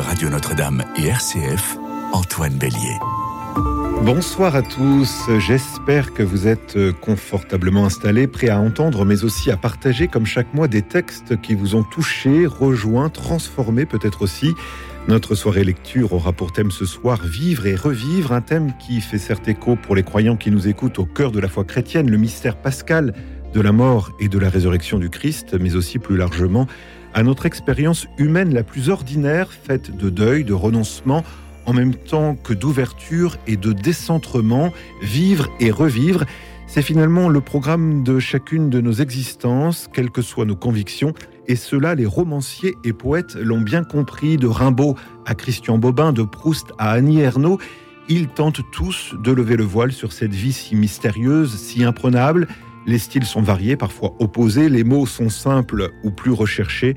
Radio Notre-Dame et RCF, Antoine Bélier. Bonsoir à tous, j'espère que vous êtes confortablement installés, prêts à entendre, mais aussi à partager comme chaque mois des textes qui vous ont touché, rejoint, transformé peut-être aussi. Notre soirée lecture aura pour thème ce soir Vivre et revivre, un thème qui fait certes écho pour les croyants qui nous écoutent au cœur de la foi chrétienne, le mystère pascal de la mort et de la résurrection du Christ, mais aussi plus largement à notre expérience humaine la plus ordinaire, faite de deuil, de renoncement, en même temps que d'ouverture et de décentrement, vivre et revivre. C'est finalement le programme de chacune de nos existences, quelles que soient nos convictions, et cela les romanciers et poètes l'ont bien compris, de Rimbaud à Christian Bobin, de Proust à Annie Ernaux. Ils tentent tous de lever le voile sur cette vie si mystérieuse, si imprenable, les styles sont variés, parfois opposés, les mots sont simples ou plus recherchés,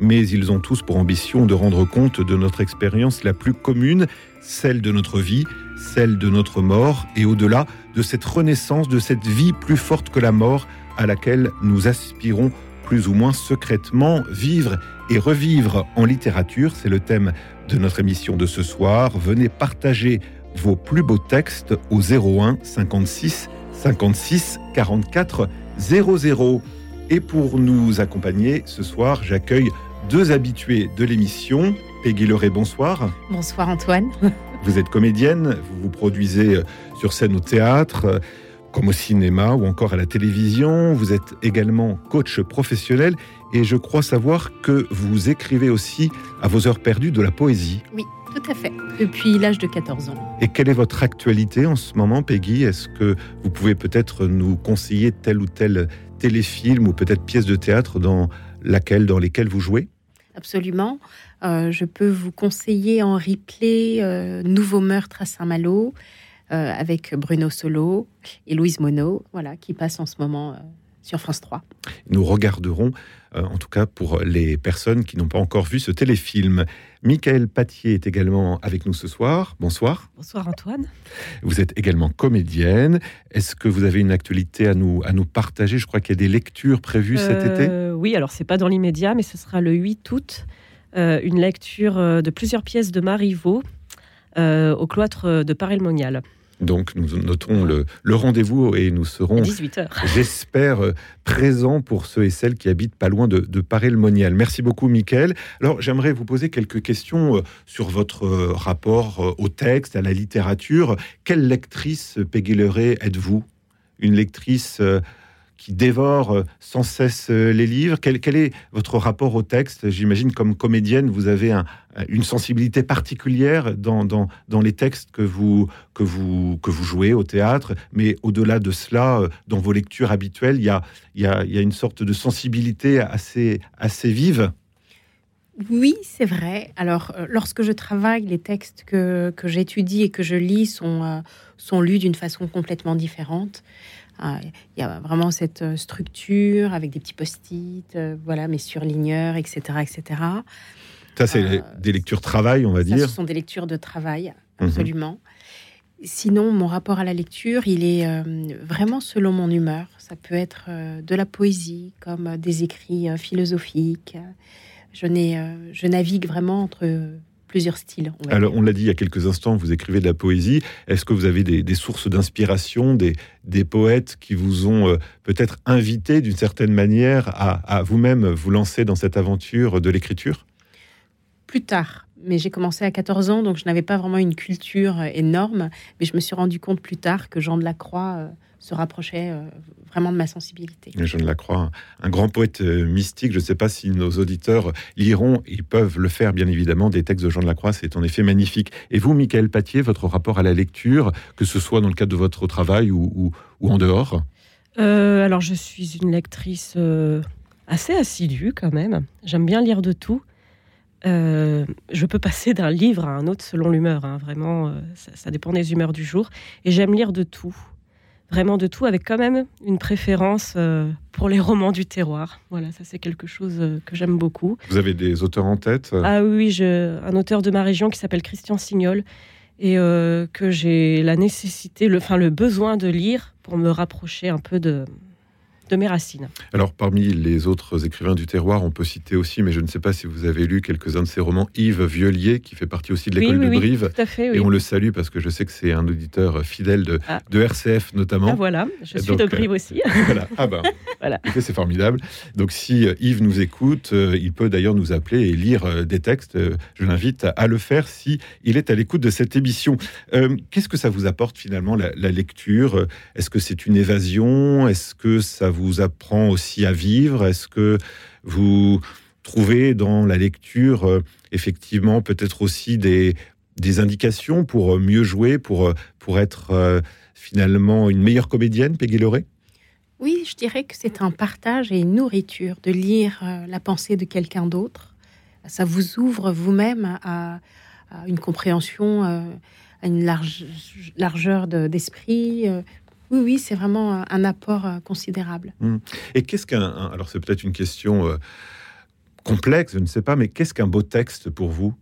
mais ils ont tous pour ambition de rendre compte de notre expérience la plus commune, celle de notre vie, celle de notre mort, et au-delà de cette renaissance, de cette vie plus forte que la mort, à laquelle nous aspirons plus ou moins secrètement, vivre et revivre en littérature, c'est le thème de notre émission de ce soir. Venez partager vos plus beaux textes au 01 56 56 44 00. Et pour nous accompagner ce soir, j'accueille deux habitués de l'émission. Peggy Leray, bonsoir. Bonsoir Antoine. Vous êtes comédienne, vous vous produisez sur scène au théâtre, comme au cinéma ou encore à la télévision. Vous êtes également coach professionnel et je crois savoir que vous écrivez aussi à vos heures perdues de la poésie. Oui, tout à fait, depuis l'âge de 14 ans. Et quelle est votre actualité en ce moment, Peggy? Est-ce que vous pouvez peut-être nous conseiller tel ou tel téléfilm ou peut-être pièce de théâtre dans laquelle, dans lesquelles vous jouez? Absolument. Euh, je peux vous conseiller en replay euh, Nouveau meurtre à Saint-Malo euh, avec Bruno Solo et Louise Monod, voilà, qui passe en ce moment sur France 3. Nous regarderons, euh, en tout cas pour les personnes qui n'ont pas encore vu ce téléfilm. Michael Patier est également avec nous ce soir. Bonsoir. Bonsoir Antoine. Vous êtes également comédienne. Est-ce que vous avez une actualité à nous, à nous partager? Je crois qu'il y a des lectures prévues cet Euh, été. Oui, alors c'est pas dans l'immédiat, mais ce sera le 8 août. euh, une lecture de plusieurs pièces de Marivaux euh, au cloître de Paray-le-Monial. Donc nous notons le, le rendez-vous et nous serons, 18h. j'espère, euh, présents pour ceux et celles qui habitent pas loin de, de Paray-le-Monial. Merci beaucoup, Michael. Alors j'aimerais vous poser quelques questions euh, sur votre euh, rapport au texte, à la littérature. Quelle lectrice, Peggy Leray, êtes-vous? Une lectrice qui dévore sans cesse les livres quel, quel est votre rapport au texte? J'imagine comme comédienne, vous avez un- une sensibilité particulière dans, dans, les textes que vous, que, vous, que vous jouez au théâtre, mais au-delà de cela, euh, dans vos lectures habituelles, il y a, y a, y a une sorte de sensibilité assez, assez vive. Oui, c'est vrai. Alors, euh, lorsque je travaille, les textes que, que j'étudie et que je lis sont, euh, sont lus d'une façon complètement différente. Euh, Il y a vraiment cette structure avec des petits post-it, voilà, mes surligneurs, etc., etc. Ça, c'est Euh, des lectures travail, on va Ça, dire. ce sont des lectures de travail, Mhm. absolument. Sinon, mon rapport à la lecture, il est euh, vraiment selon mon humeur. Ça peut être euh, de la poésie, comme des écrits philosophiques. Je, je navigue vraiment entre plusieurs styles. on Alors, dire. on l'a dit il y a quelques instants, vous écrivez de la poésie. Est-ce que vous avez des, des sources d'inspiration, des, des poètes qui vous ont euh, peut-être invité d'une certaine manière à, à vous-même vous lancer dans cette aventure de l'écriture? Plus tard, mais j'ai commencé à 14 ans, donc je n'avais pas vraiment une culture euh, énorme. Mais je me suis rendu compte plus tard que Jean de la Croix euh, se rapprochait euh, vraiment de ma sensibilité. Je ne la crois. Un grand poète mystique. Je ne sais pas si nos auditeurs liront. Ils peuvent le faire, bien évidemment. Des textes de Jean de la Croix, c'est en effet magnifique. Et vous, Michael Patier, votre rapport à la lecture, que ce soit dans le cadre de votre travail ou, ou- ou en dehors? Euh, alors, je suis une lectrice euh, assez assidue quand même. J'aime bien lire de tout. Euh, je peux passer d'un livre à un autre selon l'humeur. hein. Vraiment, euh, ça, ça dépend des humeurs du jour. Et j'aime lire de tout. Vraiment de tout, avec quand même une préférence euh, pour les romans du terroir. Voilà, ça c'est quelque chose que j'aime beaucoup. Vous avez des auteurs en tête Ah oui, je, un auteur de ma région qui s'appelle Christian Signol et que j'ai la nécessité, le, enfin le besoin de lire pour me rapprocher un peu de, de mes racines. Alors, parmi les autres écrivains du terroir, on peut citer aussi, mais je ne sais pas si vous avez lu quelques-uns de ses romans, Yves Vieulier, qui fait partie aussi de l'école de Brive. tout à fait, Et on le salue parce que je sais que c'est un auditeur fidèle de, ah. de RCF notamment. Ah, voilà, je suis de Brive aussi. voilà, ah ben, voilà. c'est formidable. Donc, si euh, Yves nous écoute, euh, il peut d'ailleurs nous appeler et lire euh, des textes. Je l'invite à le faire si il est à l'écoute de cette émission. Qu'est-ce que ça vous apporte finalement la, la lecture? Est-ce que c'est une évasion? Est-ce que ça vous apprend aussi à vivre? Est-ce que vous trouvez dans la lecture euh, effectivement peut-être aussi des, des indications pour euh, mieux jouer, pour, euh, pour être finalement une meilleure comédienne, Peggy Loré? Oui, je dirais que c'est un partage et une nourriture de lire la pensée de quelqu'un d'autre. Ça vous ouvre vous-même à, une compréhension, à une large, largeur d'esprit, oui, oui, c'est vraiment un apport euh, considérable. Hum. Et qu'est-ce qu'un... Alors c'est peut-être une question euh, complexe, je ne sais pas, mais qu'est-ce qu'un beau texte pour vous?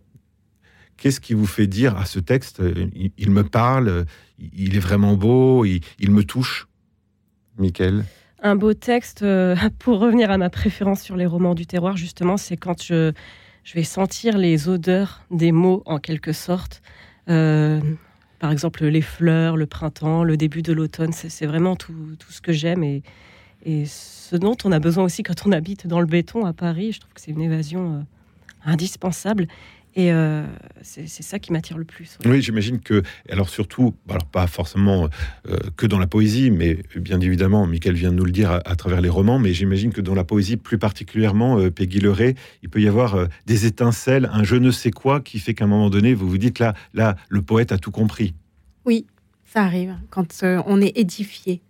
Qu'est-ce qui vous fait dire, à ah, ce texte, euh, il, me parle, il est vraiment beau, il, me touche? Michael? Un beau texte, pour revenir à ma préférence sur les romans du terroir, justement, c'est quand je, je vais sentir les odeurs des mots, en quelque sorte par exemple les fleurs, le printemps, le début de l'automne. C'est vraiment tout, ce que j'aime et, ce dont on a besoin aussi quand on habite dans le béton à Paris. Je trouve que c'est une évasion euh, indispensable. Et euh, c'est ça qui m'attire le plus. Oui, j'imagine que, alors surtout, alors pas forcément euh, que dans la poésie, mais bien évidemment, Michael vient de nous le dire à, travers les romans, mais j'imagine que dans la poésie, plus particulièrement, Peggy Leray, il peut y avoir des étincelles, un je ne sais quoi qui fait qu'à un moment donné, vous vous dites là, là, le poète a tout compris. Oui, ça arrive quand euh, on est édifié.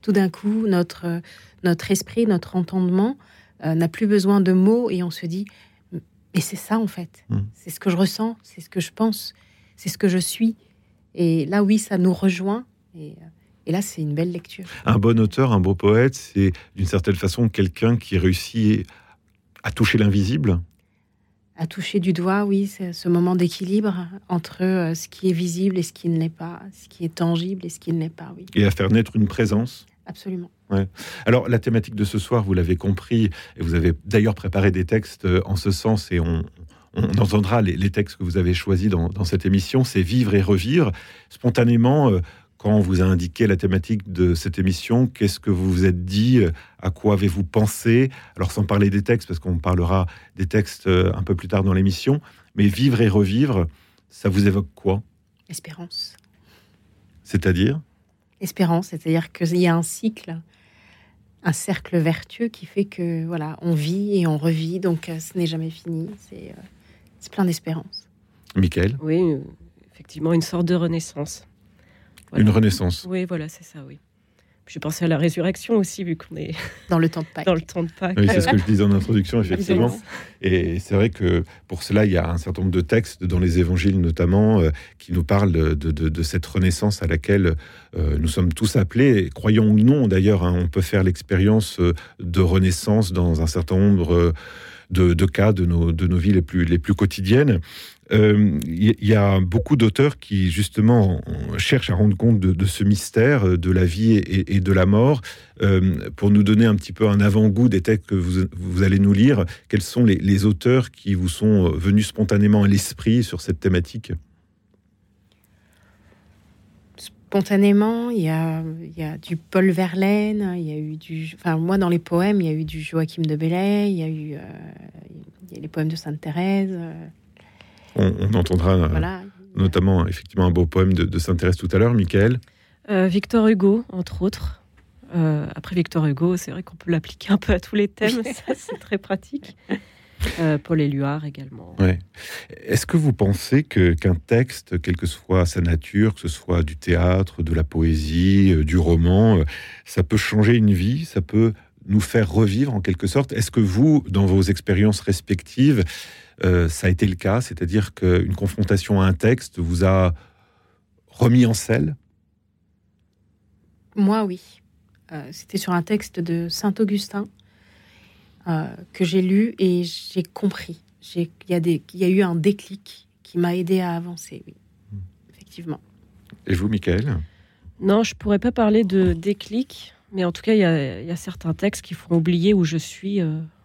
Tout d'un coup, notre, euh, notre esprit, notre entendement euh, n'a plus besoin de mots et on se dit, mais c'est ça en fait. Hmm. C'est ce que je ressens, c'est ce que je pense, c'est ce que je suis. Et là, oui, ça nous rejoint. Et, et là, c'est une belle lecture. Un bon auteur, un beau poète, c'est d'une certaine façon quelqu'un qui réussit à toucher l'invisible à toucher du doigt, oui, c'est ce moment d'équilibre entre euh, ce qui est visible et ce qui ne l'est pas, ce qui est tangible et ce qui ne l'est pas, oui. Et à faire naître une présence. Absolument. Ouais. Alors, la thématique de ce soir, vous l'avez compris, et vous avez d'ailleurs préparé des textes euh, en ce sens, et on, entendra les, textes que vous avez choisis dans, cette émission, c'est vivre et revivre. Spontanément, euh, quand on vous a indiqué la thématique de cette émission, qu'est-ce que vous vous êtes dit À quoi avez-vous pensé? Alors, sans parler des textes, parce qu'on parlera des textes euh, un peu plus tard dans l'émission, mais vivre et revivre, ça vous évoque quoi? Espérance. C'est-à-dire? Espérance, c'est-à-dire qu'il y a un cycle, un cercle vertueux qui fait que voilà, on vit et on revit, donc euh, ce n'est jamais fini. C'est euh, plein d'espérance. Michael? Oui, effectivement, une sorte de renaissance. Une renaissance. Oui, voilà, c'est ça, oui. Je pensais à la résurrection aussi, vu qu'on est dans le temps de Pâques. Dans le temps de Pâques. Oui, c'est ce que je disais en introduction, effectivement. Et c'est vrai que pour cela, il y a un certain nombre de textes dans les évangiles, notamment, euh, qui nous parlent de, de, cette renaissance à laquelle euh, nous sommes tous appelés. croyons ou non, d'ailleurs, hein, on peut faire l'expérience euh, de renaissance dans un certain nombre de, de, cas de nos, de nos vies les plus, les plus quotidiennes il euh, y, a beaucoup d'auteurs qui justement cherchent à rendre compte de, ce mystère euh, de la vie et, de la mort. Euh, pour nous donner un petit peu un avant-goût des textes que vous, allez nous lire, quels sont les, auteurs qui vous sont venus spontanément à l'esprit sur cette thématique? Spontanément, il y, a, du Paul Verlaine, il y a eu du. Enfin, moi, dans les poèmes, il y a eu du Joachim de Bellay, il y a eu les poèmes de Sainte Thérèse. On, entendra euh, notamment effectivement un beau poème de, Saint-Thérèse tout à l'heure, Michael. Euh, Victor Hugo, entre autres. Euh, après Victor Hugo, c'est vrai qu'on peut l'appliquer un peu à tous les thèmes, c'est très pratique. Paul Éluard également. Est-ce que vous pensez que qu'un texte, quelle que soit sa nature, que ce soit du théâtre, de la poésie, du roman, ça peut changer une vie, ça peut nous faire revivre en quelque sorte? Est-ce que vous, dans vos expériences respectives, euh, ça a été le cas, c'est-à-dire qu'une confrontation à un texte vous a remis en selle? Moi, oui. Euh, c'était sur un texte de Saint Augustin euh, que j'ai lu et j'ai compris. Il y, y, a eu un déclic qui m'a aidé à avancer, oui, effectivement. Et vous, Michael? Non, je pourrais pas parler de déclic. Mais en tout cas, il y, a certains textes qui font oublier où je suis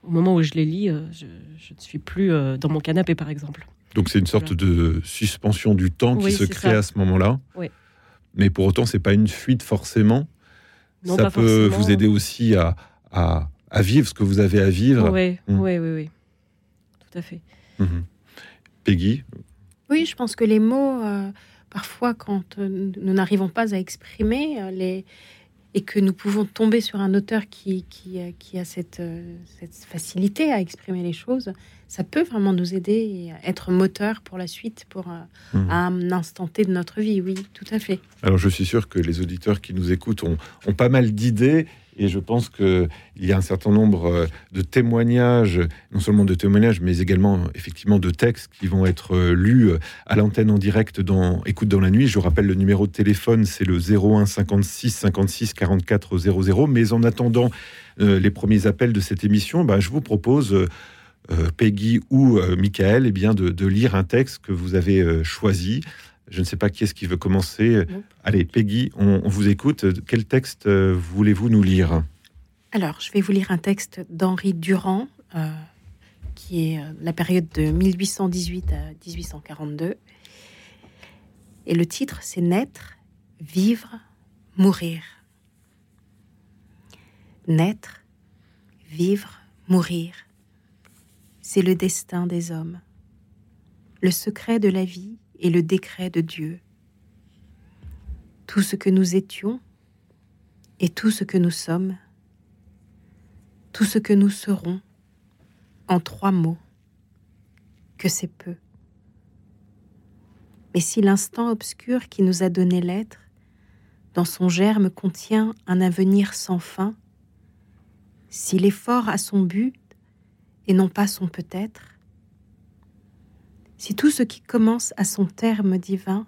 au moment où je les lis. je, ne suis plus dans mon canapé, par exemple. Donc c'est une sorte de suspension du temps qui se crée à ce moment-là. Oui. Mais pour autant, c'est pas une fuite forcément. ça peut vous aider aussi à, à, vivre ce que vous avez à vivre. Oui, mmh. oui, oui, oui, tout à fait. Mmh. Peggy Oui, je pense que les mots, euh, parfois, quand euh, nous n'arrivons pas à exprimer euh, les, et que nous pouvons tomber sur un auteur qui, qui, qui a cette, cette, facilité à exprimer les choses, ça peut vraiment nous aider et être moteur pour la suite, pour mmh. un instant T de notre vie. Oui, tout à fait. Alors, je suis sûr que les auditeurs qui nous écoutent ont, ont pas mal d'idées et je pense qu'il y a un certain nombre euh, de témoignages, non seulement de témoignages, mais également effectivement de textes qui vont être euh, lus euh, à l'antenne en direct dans Écoute dans la nuit. Je rappelle le numéro de téléphone, c'est le 01 56 56 44 00. Mais en attendant les premiers appels de cette émission, bah, je vous propose... Peggy ou Michael, eh bien de, lire un texte que vous avez choisi. Je ne sais pas qui est-ce qui veut commencer. Allez, Peggy, on, vous écoute. Quel texte euh, voulez-vous nous lire? Alors, je vais vous lire un texte d'Henri Durand, euh, qui est euh, la période de 1818 à 1842. Et le titre, c'est Naître, vivre, mourir. Naître, vivre, mourir. C'est le destin des hommes. Le secret de la vie et le décret de Dieu. Tout ce que nous étions et tout ce que nous sommes, tout ce que nous serons, en trois mots, que c'est peu. Mais si l'instant obscur qui nous a donné l'être, dans son germe contient un avenir sans fin, si l'effort a son but et non pas son peut-être, si tout ce qui commence a son terme divin,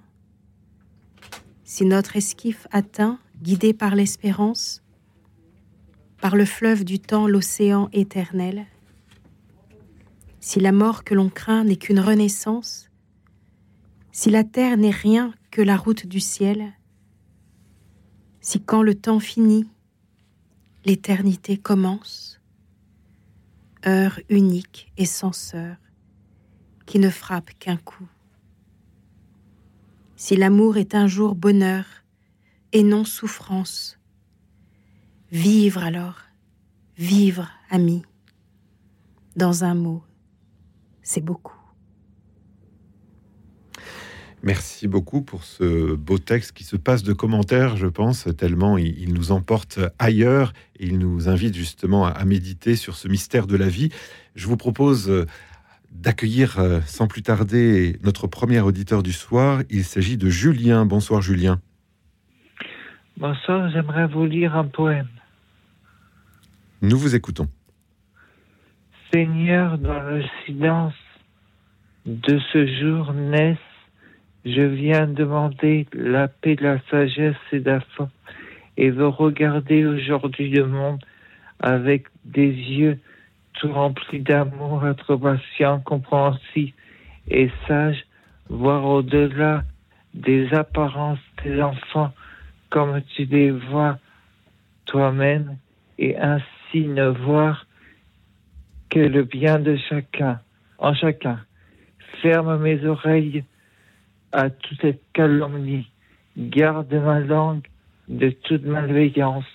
si notre esquif atteint, guidé par l'espérance, par le fleuve du temps, l'océan éternel, si la mort que l'on craint n'est qu'une renaissance, si la terre n'est rien que la route du ciel, si quand le temps finit, l'éternité commence, heure unique et sans sœur, qui ne frappe qu'un coup. Si l'amour est un jour bonheur et non souffrance, vivre alors, vivre, ami, dans un mot, c'est beaucoup. Merci beaucoup pour ce beau texte qui se passe de commentaires, je pense, tellement il, nous emporte ailleurs et il nous invite justement à méditer sur ce mystère de la vie. Je vous propose d'accueillir euh, sans plus tarder notre premier auditeur du soir. Il s'agit de Julien. Bonsoir Julien. Bonsoir, j'aimerais vous lire un poème. Nous vous écoutons. Seigneur, dans le silence de ce jour naissent, je viens demander la paix, la sagesse et la foi, et veux regarder aujourd'hui le monde avec des yeux tout rempli d'amour, être patient, compréhensif et sage, voir au-delà des apparences des enfants comme tu les vois toi-même et ainsi ne voir que le bien de chacun, en chacun. Ferme mes oreilles à toute cette calomnie, garde ma langue de toute malveillance,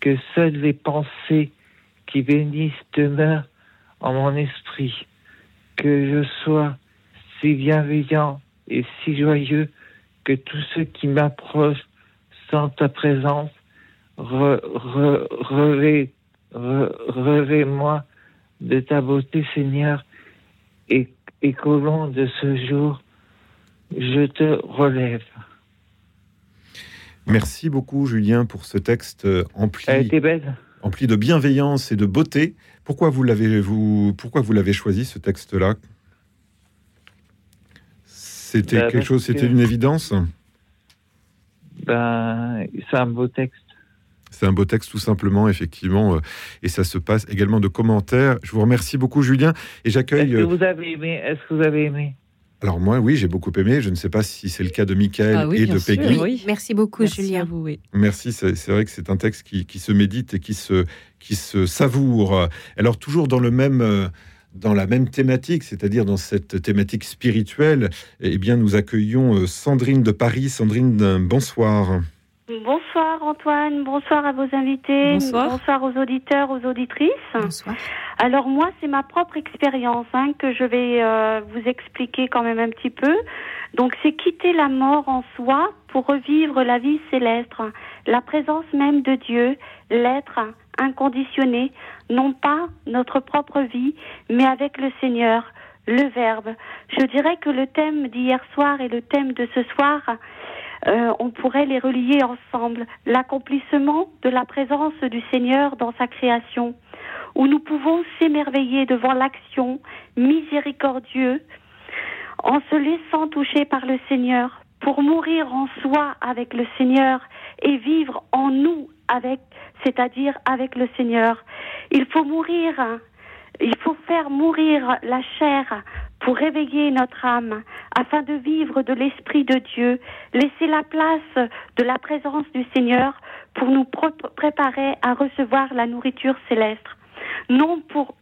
que seules les pensées qui bénisse demeure en mon esprit, que je sois si bienveillant et si joyeux que tous ceux qui m'approchent sentent ta présence, revêt-moi de ta beauté, Seigneur, et, et qu'au long de ce jour, je te relève. Merci beaucoup, Julien, pour ce texte empli. Elle était belle rempli de bienveillance et de beauté. Pourquoi vous l'avez vous pourquoi vous l'avez choisi ce texte-là? C'était ben, quelque chose, c'était une évidence? Ben, c'est un beau texte. C'est un beau texte tout simplement, effectivement, euh, et ça se passe également de commentaires. Je vous remercie beaucoup, Julien, et j'accueille. Est-ce que euh, vous avez aimé Est-ce que vous avez aimé? Alors moi, oui, j'ai beaucoup aimé. Je ne sais pas si c'est le cas de Michael Ah oui, et de sûr, Peggy. oui. Merci beaucoup, Merci Julien. à vous, oui. Merci, c'est c'est vrai que c'est un texte qui, qui se médite et qui se, qui se savoure. Alors toujours dans le même... euh, Dans la même thématique, c'est-à-dire dans cette thématique spirituelle, eh bien, nous accueillons euh, Sandrine de Paris. Sandrine, euh, bonsoir. Bonsoir Antoine, bonsoir à vos invités, Bonsoir. aux auditeurs, aux auditrices. Bonsoir. Alors moi, c'est ma propre expérience hein, que je vais euh, vous expliquer quand même un petit peu. Donc c'est quitter la mort en soi pour revivre la vie céleste, la présence même de Dieu, l'être inconditionné, non pas notre propre vie, mais avec le Seigneur, le Verbe. Je dirais que le thème d'hier soir et le thème de ce soir, euh, on pourrait les relier ensemble. L'accomplissement de la présence du Seigneur dans sa création, où nous pouvons s'émerveiller devant l'action miséricordieux en se laissant toucher par le Seigneur, pour mourir en soi avec le Seigneur et vivre en nous avec, c'est-à-dire avec le Seigneur. Il faut mourir, il faut faire mourir la chair pour réveiller notre âme, afin de vivre de l'Esprit de Dieu, laisser la place de la présence du Seigneur pour nous pr- préparer à recevoir la nourriture céleste. Non pour,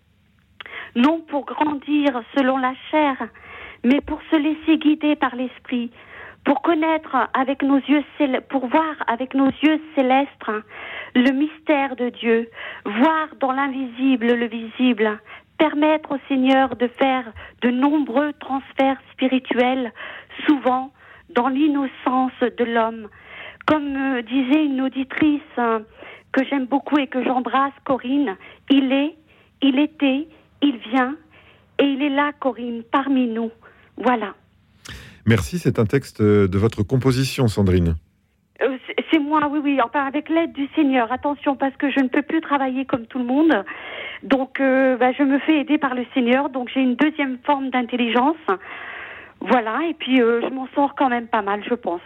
non pour grandir selon la chair, mais pour se laisser guider par l'Esprit, pour connaître avec nos yeux, pour voir avec nos yeux célestes le mystère de Dieu, voir dans l'invisible le visible, permettre au Seigneur de faire de nombreux transferts spirituels, souvent dans l'innocence de l'homme. Comme euh, disait une auditrice euh, que j'aime beaucoup et que j'embrasse, Corinne, il est, il était, il vient, et il est là, Corinne, parmi nous. Voilà. Merci, c'est un texte euh, de votre composition, Sandrine. Euh, c'est- moi, oui, oui, enfin avec l'aide du Seigneur. Attention, parce que je ne peux plus travailler comme tout le monde. Donc, euh, bah, je me fais aider par le Seigneur. Donc, j'ai une deuxième forme d'intelligence. Voilà, et puis euh, je m'en sors quand même pas mal, je pense.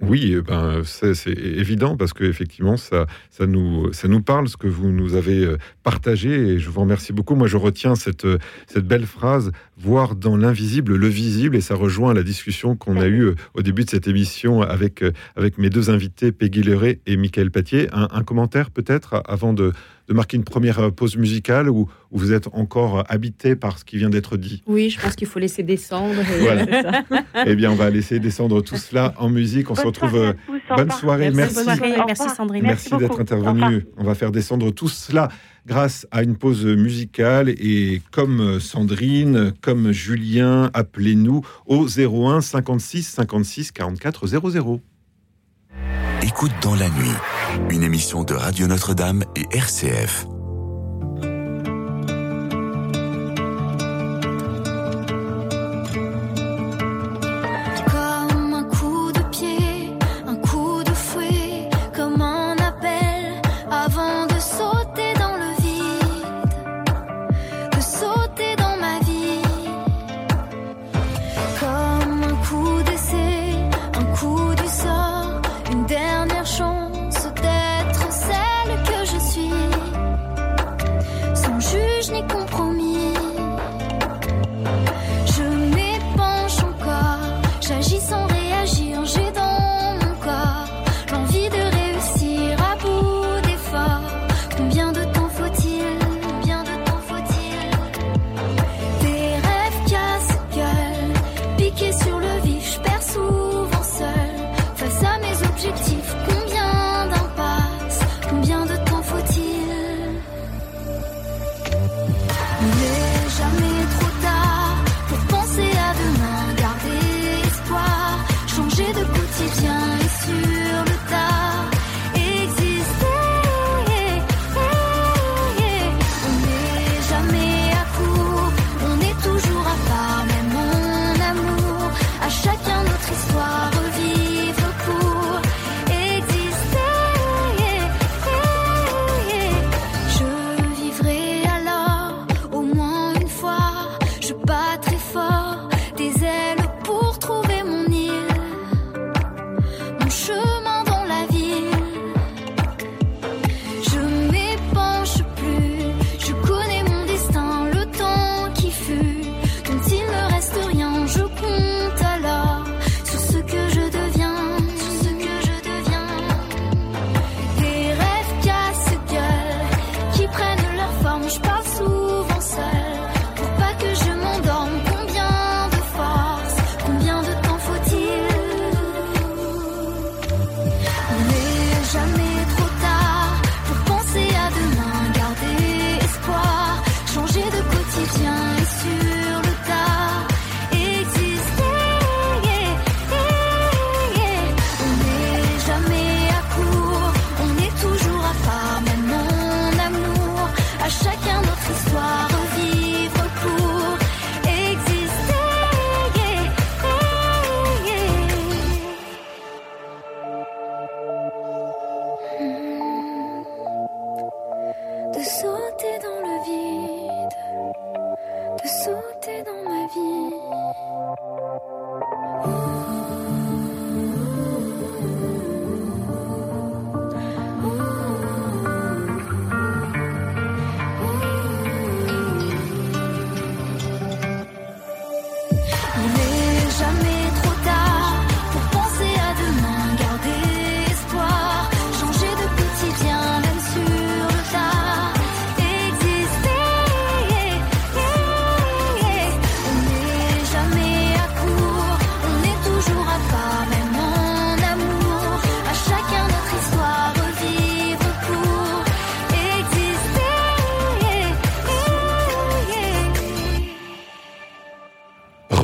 Oui, eh ben, c'est évident parce que effectivement, ça, ça, nous, ça nous parle ce que vous nous avez partagé et je vous remercie beaucoup. Moi, je retiens cette, cette belle phrase voir dans l'invisible le visible et ça rejoint la discussion qu'on a eue euh, au début de cette émission avec, euh, avec mes deux invités, Peggy Leray et Michael Patier. Un, un commentaire peut-être avant de, de marquer une première euh, pause musicale où, où vous êtes encore habité par ce qui vient d'être dit? Oui, je pense qu'il faut laisser descendre. et- Voilà. Eh bien, on va laisser descendre tout cela en musique. On se retrouve. soirée bonne soirée, merci. Bonne soirée, Au merci. Sandrine. Merci, Merci d'être intervenu. On va faire descendre tout cela grâce à une pause musicale. Et comme Sandrine, comme Julien, appelez-nous au 01 56 56 44 00. Écoute dans la nuit, une émission de Radio Notre-Dame et RCF.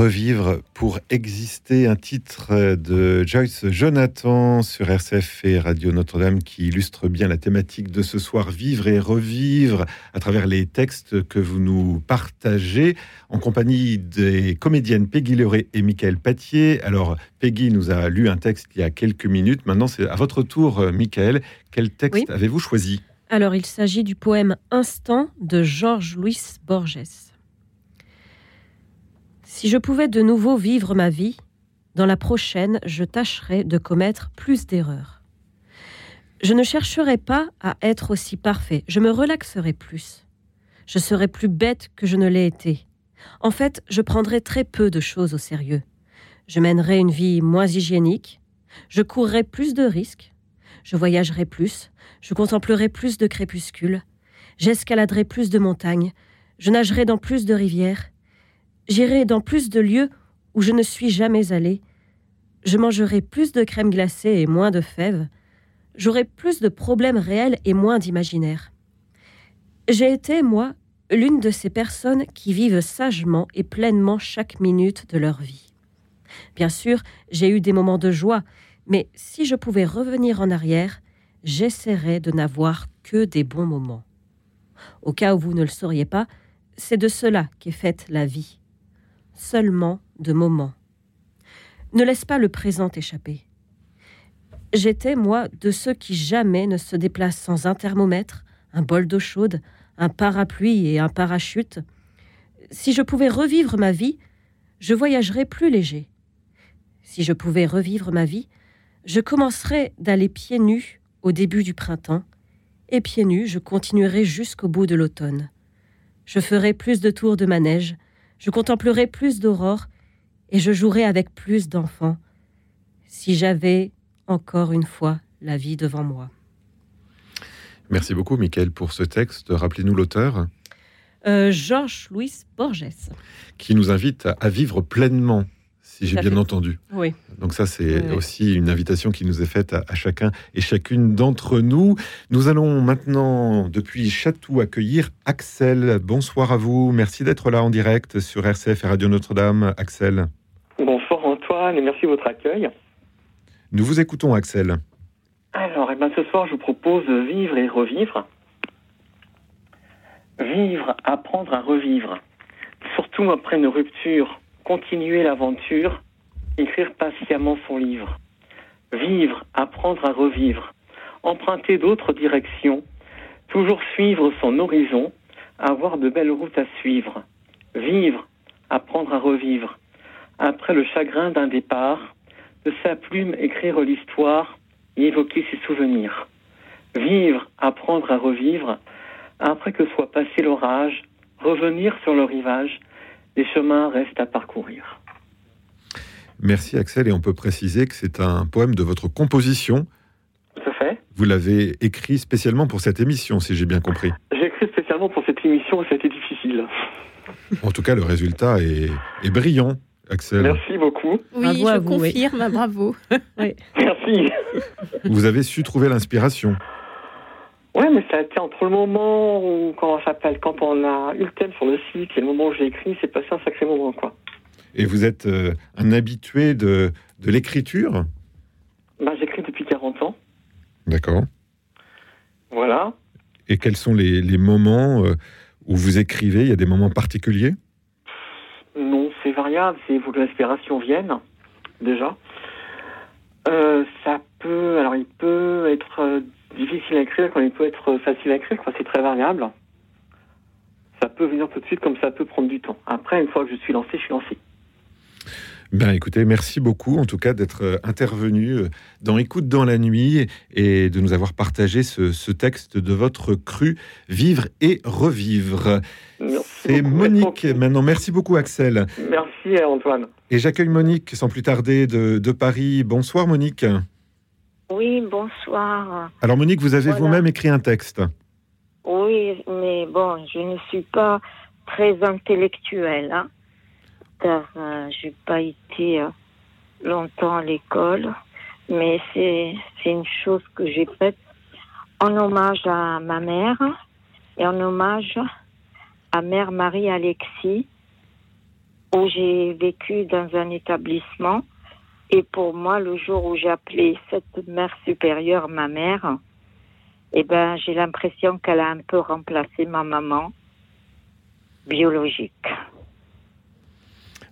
Revivre pour exister, un titre de Joyce Jonathan sur RCF et Radio Notre-Dame qui illustre bien la thématique de ce soir, vivre et revivre à travers les textes que vous nous partagez en compagnie des comédiennes Peggy Leray et Michael Patier. Alors, Peggy nous a lu un texte il y a quelques minutes. Maintenant, c'est à votre tour, Michael. Quel texte avez-vous choisi? Alors, il s'agit du poème Instant de Georges Louis Borges. Si je pouvais de nouveau vivre ma vie, dans la prochaine, je tâcherais de commettre plus d'erreurs. Je ne chercherais pas à être aussi parfait, je me relaxerais plus. Je serais plus bête que je ne l'ai été. En fait, je prendrais très peu de choses au sérieux. Je mènerais une vie moins hygiénique, je courrais plus de risques, je voyagerais plus, je contemplerais plus de crépuscules, j'escaladerais plus de montagnes, je nagerais dans plus de rivières, J'irai dans plus de lieux où je ne suis jamais allé. Je mangerai plus de crème glacée et moins de fèves. J'aurai plus de problèmes réels et moins d'imaginaires. J'ai été, moi, l'une de ces personnes qui vivent sagement et pleinement chaque minute de leur vie. Bien sûr, j'ai eu des moments de joie, mais si je pouvais revenir en arrière, j'essaierais de n'avoir que des bons moments. Au cas où vous ne le sauriez pas, c'est de cela qu'est faite la vie seulement de moments. Ne laisse pas le présent échapper. J'étais, moi, de ceux qui jamais ne se déplacent sans un thermomètre, un bol d'eau chaude, un parapluie et un parachute. Si je pouvais revivre ma vie, je voyagerais plus léger. Si je pouvais revivre ma vie, je commencerais d'aller pieds nus au début du printemps, et pieds nus, je continuerai jusqu'au bout de l'automne. Je ferai plus de tours de manège, je contemplerai plus d'aurores et je jouerai avec plus d'enfants si j'avais encore une fois la vie devant moi. Merci beaucoup, Michael, pour ce texte. Rappelez-nous l'auteur. Euh, Georges Louis Borges. Qui nous invite à vivre pleinement si j'ai bien entendu. Oui. Donc ça, c'est aussi une invitation qui nous est faite à, chacun et chacune d'entre nous. Nous allons maintenant, depuis Château, accueillir Axel. Bonsoir à vous. Merci d'être là en direct sur RCF et Radio Notre-Dame. Axel. Bonsoir Antoine et merci de votre accueil. Nous vous écoutons, Axel. Alors, eh ben, ce soir, je vous propose vivre et revivre. Vivre, apprendre à revivre. Surtout après une rupture continuer l'aventure, écrire patiemment son livre. Vivre, apprendre à revivre, emprunter d'autres directions, toujours suivre son horizon, avoir de belles routes à suivre. Vivre, apprendre à revivre. Après le chagrin d'un départ, de sa plume écrire l'histoire et évoquer ses souvenirs. Vivre, apprendre à revivre. Après que soit passé l'orage, revenir sur le rivage, les chemins restent à parcourir. Merci Axel, et on peut préciser que c'est un poème de votre composition. Tout à fait. Vous l'avez écrit spécialement pour cette émission, si j'ai bien compris. J'ai écrit spécialement pour cette émission et c'était difficile. En tout cas, le résultat est, brillant. Axel. Merci beaucoup. Oui, je confirme, bravo. Merci. Vous avez su trouver l'inspiration. Ouais, mais ça a été entre le moment où, comment s'appelle, quand on a eu le thème sur le site et le moment où j'ai écrit, c'est passé un sacré moment, quoi. Et vous êtes euh, un habitué de, de l'écriture? Bah, J'écris depuis 40 ans. D'accord. Voilà. Et quels sont les, les moments euh, où vous écrivez? Il y a des moments particuliers? Non, c'est variable. C'est vous que l'inspiration vienne, déjà. Euh, ça peut, alors il peut être difficile à écrire quand il peut être facile à écrire. C'est très variable. Ça peut venir tout de suite comme ça peut prendre du temps. Après, une fois que je suis lancé, je suis lancé. Bien, écoutez, merci beaucoup en tout cas d'être euh, intervenu euh, dans Écoute dans la nuit et de nous avoir partagé ce, texte de votre cru Vivre et revivre. C'est Monique maintenant. Merci beaucoup Axel. Merci Antoine. Et j'accueille Monique sans plus tarder de, de Paris. Bonsoir Monique. Oui, bonsoir. Alors Monique, vous avez vous-même écrit un texte. Oui, mais bon, je ne suis pas très intellectuelle, hein, car euh, je n'ai pas été euh, longtemps à l'école, mais c'est une chose que j'ai faite en hommage à ma mère et en hommage à mère Marie-Alexis, où j'ai vécu dans un établissement. Et pour moi, le jour où j'ai appelé cette mère supérieure ma mère, eh ben, j'ai l'impression qu'elle a un peu remplacé ma maman biologique.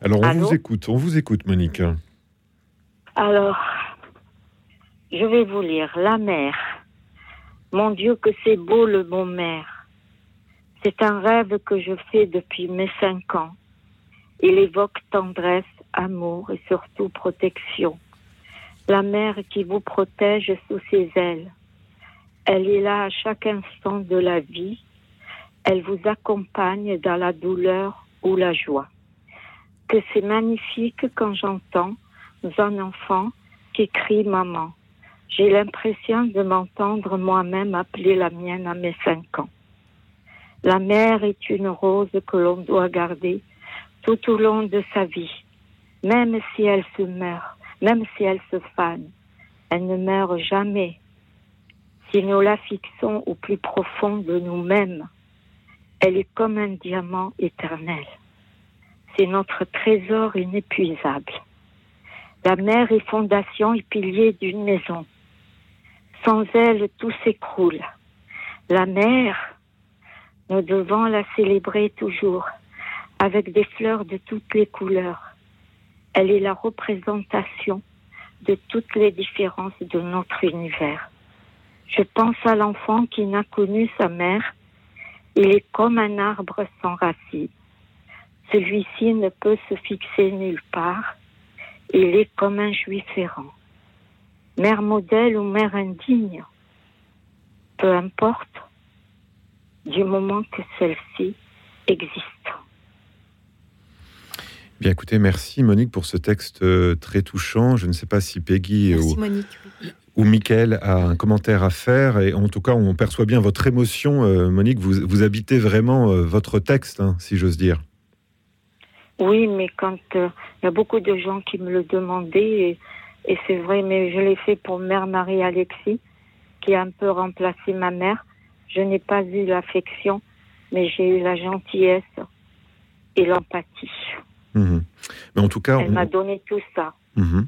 Alors, on Allô vous écoute, on vous écoute, Monique. Alors, je vais vous lire La mère. Mon Dieu, que c'est beau le mot mère. C'est un rêve que je fais depuis mes cinq ans. Il évoque tendresse, amour et surtout protection. La mère qui vous protège sous ses ailes. Elle est là à chaque instant de la vie. Elle vous accompagne dans la douleur ou la joie. Que c'est magnifique quand j'entends un enfant qui crie maman. J'ai l'impression de m'entendre moi-même appeler la mienne à mes cinq ans. La mère est une rose que l'on doit garder tout au long de sa vie, même si elle se meurt, même si elle se fane. Elle ne meurt jamais. Si nous la fixons au plus profond de nous-mêmes, elle est comme un diamant éternel. C'est notre trésor inépuisable. La mère est fondation et pilier d'une maison. Sans elle, tout s'écroule. La mère, nous devons la célébrer toujours avec des fleurs de toutes les couleurs. Elle est la représentation de toutes les différences de notre univers. Je pense à l'enfant qui n'a connu sa mère. Il est comme un arbre sans racines. Celui-ci ne peut se fixer nulle part. Il est comme un juif errant. Mère modèle ou mère indigne, peu importe, du moment que celle-ci existe. Bien, écoutez, merci Monique pour ce texte euh, très touchant. Je ne sais pas si Peggy Merci ou, Monique. ou Mickaël a un commentaire à faire. Et en tout cas, on perçoit bien votre émotion, euh, Monique. Vous, vous habitez vraiment euh, votre texte, hein, si j'ose dire. Oui, mais quand il y a beaucoup de gens qui me le demandaient, et, et c'est vrai, mais je l'ai fait pour mère Marie-Alexis, qui a un peu remplacé ma mère. Je n'ai pas eu l'affection, mais j'ai eu la gentillesse et l'empathie. Mhm. Mais en tout cas, Elle on- m'a donné tout ça. Mhm.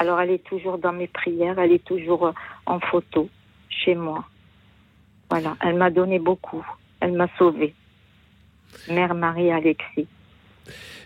Alors elle est toujours dans mes prières, elle est toujours euh, en photo chez moi. Voilà, elle m'a donné beaucoup, elle m'a sauvée. Mère Marie-Alexis.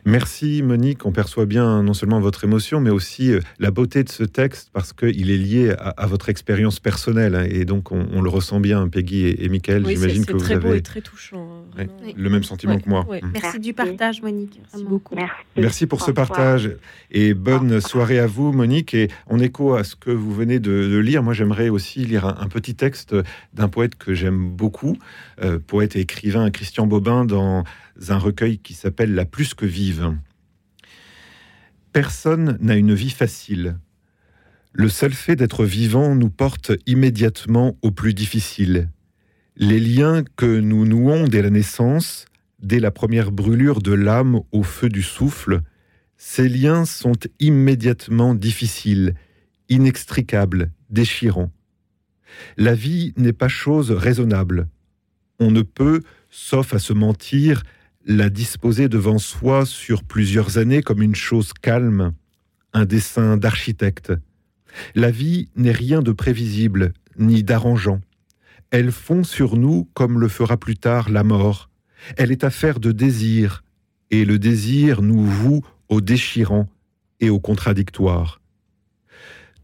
Merci Monique, on perçoit bien non seulement votre émotion, mais aussi euh, la beauté de ce texte parce qu'il est lié à, à votre expérience personnelle. hein, et donc on, on le ressent bien, Peggy et, et Michael. Oui, J'imagine que vous très beau avez et très touchant. hein, Ouais. le même sentiment que moi. Mhm. Merci, Merci. du partage, Monique. Merci beaucoup. Merci. Merci pour ce partage et bonne soirée à vous, Monique. Et en écho à ce que vous venez de, de lire, moi j'aimerais aussi lire un, un petit texte d'un poète que j'aime beaucoup, euh, poète et écrivain Christian Bobin, dans un recueil qui s'appelle La plus que vive. Personne n'a une vie facile. Le seul fait d'être vivant nous porte immédiatement au plus difficile. Les liens que nous nouons dès la naissance, dès la première brûlure de l'âme au feu du souffle, ces liens sont immédiatement difficiles, inextricables, déchirants. La vie n'est pas chose raisonnable. On ne peut, sauf à se mentir, la disposer devant soi sur plusieurs années comme une chose calme, un dessin d'architecte. La vie n'est rien de prévisible, ni d'arrangeant. Elle fond sur nous comme le fera plus tard la mort. Elle est affaire de désir, et le désir nous voue au déchirant et au contradictoire.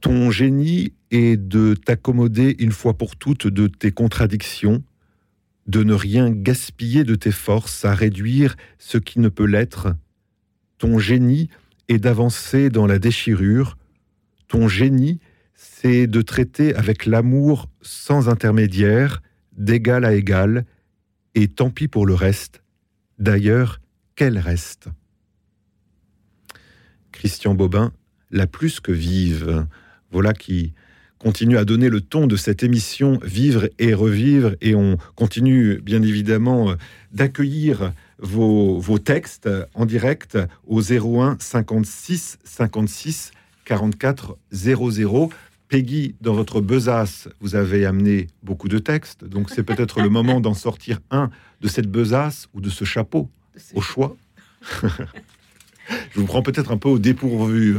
Ton génie est de t'accommoder une fois pour toutes de tes contradictions, de ne rien gaspiller de tes forces à réduire ce qui ne peut l'être. Ton génie est d'avancer dans la déchirure. Ton génie, c'est de traiter avec l'amour sans intermédiaire, d'égal à égal, et tant pis pour le reste. D'ailleurs, quel reste? Christian Bobin, la plus que vive, voilà qui continue à donner le ton de cette émission Vivre et Revivre, et on continue bien évidemment d'accueillir vos, vos textes en direct au 01 56 56 44 00. Peggy, dans votre besace, vous avez amené beaucoup de textes, donc c'est peut-être le moment d'en sortir un de cette besace ou de ce chapeau, au choix. Je vous prends peut-être un peu au dépourvu,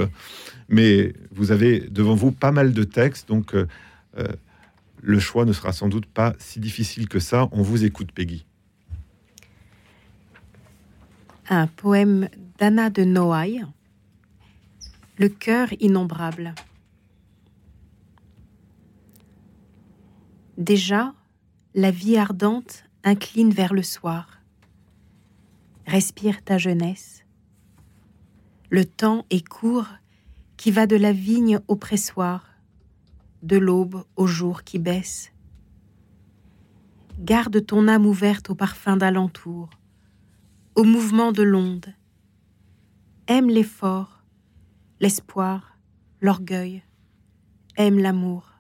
mais vous avez devant vous pas mal de textes, donc euh, euh, le choix ne sera sans doute pas si difficile que ça. On vous écoute, Peggy. Un poème d'Anna de Noailles, Le cœur innombrable. Déjà, la vie ardente incline vers le soir. Respire ta jeunesse. Le temps est court qui va de la vigne au pressoir, de l'aube au jour qui baisse. Garde ton âme ouverte au parfum d'alentour, au mouvement de l'onde. Aime l'effort, l'espoir, l'orgueil. Aime l'amour.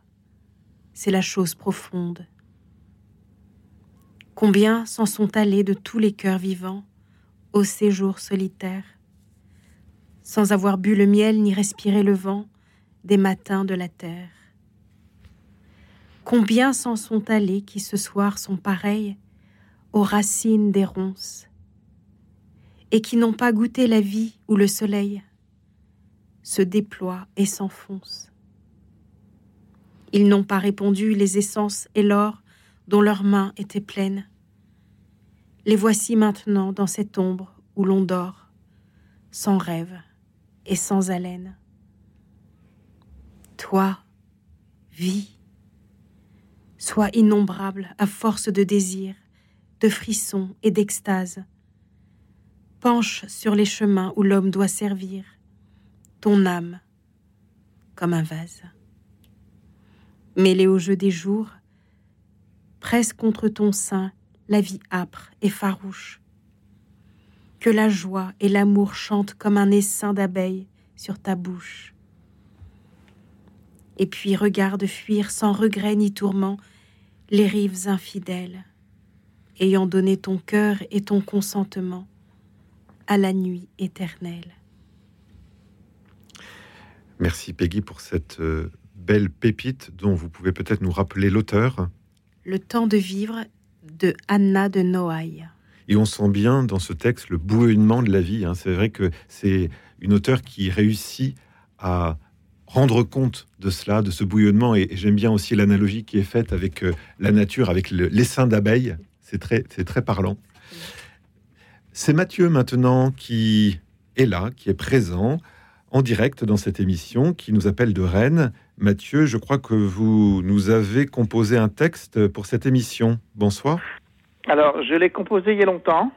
C'est la chose profonde. Combien s'en sont allés de tous les cœurs vivants au séjour solitaire, sans avoir bu le miel ni respiré le vent des matins de la terre. Combien s'en sont allés qui ce soir sont pareils aux racines des ronces et qui n'ont pas goûté la vie où le soleil se déploie et s'enfonce. Ils n'ont pas répondu les essences et l'or dont leurs mains étaient pleines. Les voici maintenant dans cette ombre où l'on dort, sans rêve et sans haleine. Toi, vie, sois innombrable à force de désir, de frissons et d'extase. Penche sur les chemins où l'homme doit servir ton âme comme un vase. Mêlé au jeu des jours, presse contre ton sein la vie âpre et farouche. Que la joie et l'amour chantent comme un essaim d'abeilles sur ta bouche. Et puis regarde fuir sans regret ni tourment les rives infidèles, ayant donné ton cœur et ton consentement à la nuit éternelle. Merci Peggy pour cette euh, belle pépite dont vous pouvez peut-être nous rappeler l'auteur. Le temps de vivre de Anna de Noailles. Et on sent bien dans ce texte le bouillonnement de la vie. hein. C'est vrai que c'est une auteure qui réussit à rendre compte de cela, de ce bouillonnement. Et, j'aime bien aussi l'analogie qui est faite avec euh, la nature, avec le- l'essaim d'abeilles. C'est très, c'est très parlant. C'est Mathieu maintenant qui est là, qui est présent en direct dans cette émission, qui nous appelle de Rennes. Mathieu, je crois que vous nous avez composé un texte pour cette émission. Bonsoir. Alors, je l'ai composé il y a longtemps.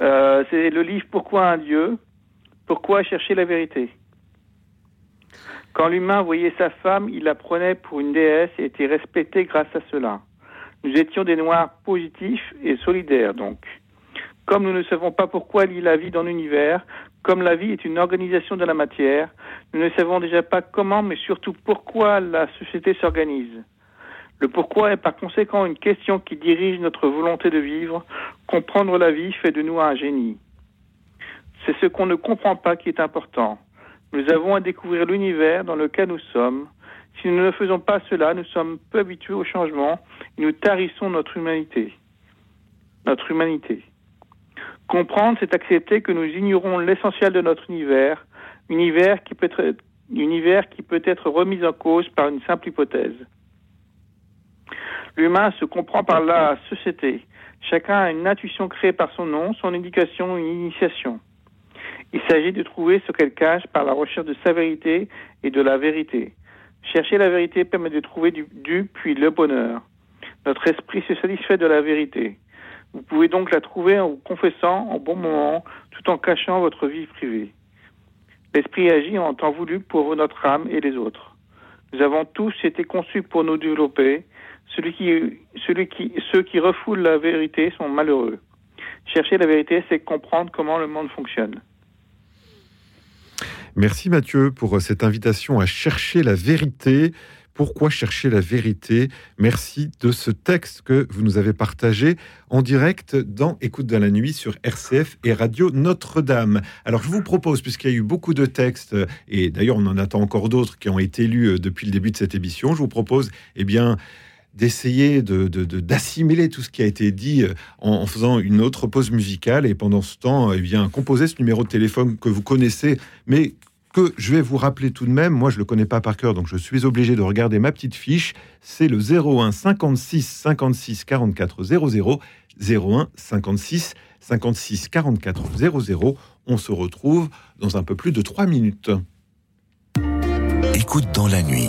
Euh, c'est le livre Pourquoi un Dieu? Pourquoi chercher la vérité? Quand l'humain voyait sa femme, il la prenait pour une déesse et était respecté grâce à cela. Nous étions des noirs positifs et solidaires, donc. Comme nous ne savons pas pourquoi lie la vie dans l'univers, comme la vie est une organisation de la matière, nous ne savons déjà pas comment, mais surtout pourquoi la société s'organise. Le pourquoi est par conséquent une question qui dirige notre volonté de vivre. Comprendre la vie fait de nous un génie. C'est ce qu'on ne comprend pas qui est important. Nous avons à découvrir l'univers dans lequel nous sommes. Si nous ne faisons pas cela, nous sommes peu habitués au changement et nous tarissons notre humanité. Notre humanité. Comprendre, c'est accepter que nous ignorons l'essentiel de notre univers, univers qui peut être, univers qui peut être remis en cause par une simple hypothèse. L'humain se comprend par la société. Chacun a une intuition créée par son nom, son éducation, une initiation. Il s'agit de trouver ce qu'elle cache par la recherche de sa vérité et de la vérité. Chercher la vérité permet de trouver du, du puis le bonheur. Notre esprit se satisfait de la vérité. Vous pouvez donc la trouver en vous confessant en bon moment, tout en cachant votre vie privée. L'esprit agit en temps voulu pour notre âme et les autres. Nous avons tous été conçus pour nous développer. Celui qui, celui qui, ceux qui refoulent la vérité sont malheureux. Chercher la vérité, c'est comprendre comment le monde fonctionne. Merci Mathieu pour euh, cette invitation à chercher la vérité. Pourquoi chercher la vérité? Merci de ce texte que vous nous avez partagé en direct dans Écoute dans la nuit sur RCF et Radio Notre-Dame. Alors je vous propose, puisqu'il y a eu beaucoup de textes, euh, et d'ailleurs on en attend encore d'autres qui ont été lus euh, depuis le début de cette émission, je vous propose eh bien, d'essayer de, de- de- d'assimiler tout ce qui a été dit euh, en, faisant une autre pause musicale et pendant ce temps, eh bien, composer ce numéro de téléphone que vous connaissez, mais que je vais vous rappeler tout de même. Moi, je le connais pas par cœur, donc je suis obligé de regarder ma petite fiche. C'est le 01 56 56 44 00 01 56 56 44 00. On se retrouve dans un peu plus de 3 minutes. Écoute dans la nuit.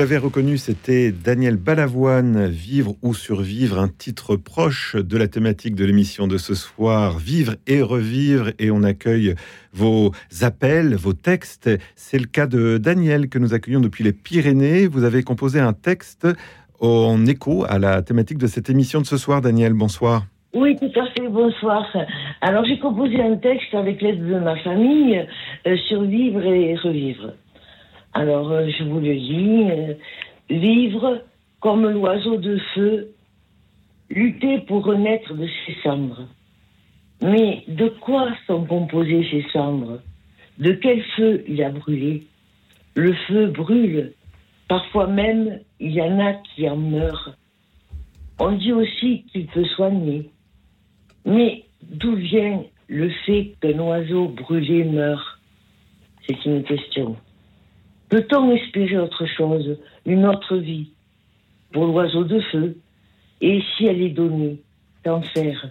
L'avez reconnu, c'était Daniel Balavoine, Vivre ou survivre, un titre proche de la thématique de l'émission de ce soir, Vivre et revivre, et on accueille vos appels, vos textes. C'est le cas de Daniel que nous accueillons depuis les Pyrénées. Vous avez composé un texte en écho à la thématique de cette émission de ce soir. Daniel, bonsoir. Oui, tout à fait, bonsoir. Alors j'ai composé un texte avec l'aide de ma famille, euh, Survivre et revivre. Alors euh, je vous le lis. euh, vivre comme l'oiseau de feu, lutter pour renaître de ses cendres. Mais de quoi sont composées ces cendres? De quel feu il a brûlé? Le feu brûle. Parfois même, il y en a qui en meurent. On dit aussi qu'il peut soigner. Mais d'où vient le fait qu'un oiseau brûlé meurt C'est une question. Peut-on espérer autre chose, une autre vie pour l'oiseau de feu? Et si elle est donnée, qu'en faire?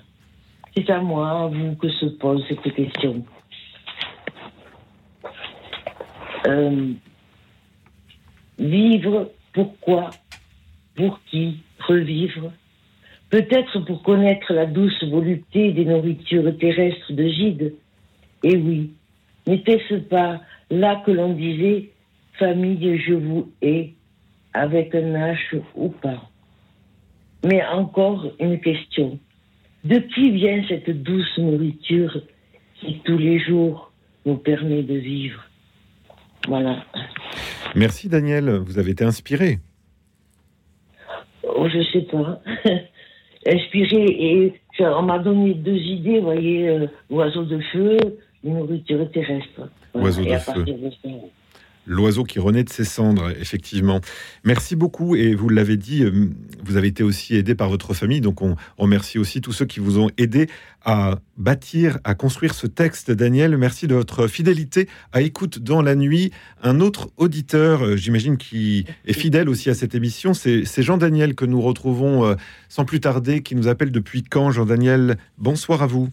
C'est à moi, à vous, que se pose cette question. Euh, vivre, pourquoi Pour qui? Revivre? Peut-être pour connaître la douce volupté des nourritures terrestres de Gide? Et oui, n'était-ce pas là que l'on disait famille, je vous hais, avec un H ou pas Mais encore une question. De qui vient cette douce nourriture qui tous les jours nous permet de vivre? Voilà. Merci Daniel, vous avez été inspiré. Oh, je sais pas. Inspiré et on m'a donné deux idées, vous voyez, euh, oiseau de feu, nourriture terrestre. Oiseau Et de à feu. partir de ça, L'oiseau qui renaît de ses cendres, effectivement. Merci beaucoup. Et vous l'avez dit, euh, vous avez été aussi aidé par votre famille. Donc on remercie aussi tous ceux qui vous ont aidé à bâtir, à construire ce texte. Daniel, merci de votre fidélité à Écoute dans la nuit. Un autre auditeur, euh, j'imagine, qui est fidèle aussi à cette émission, c'est Jean-Daniel que nous retrouvons euh, sans plus tarder, qui nous appelle depuis Caen. Jean-Daniel, bonsoir à vous.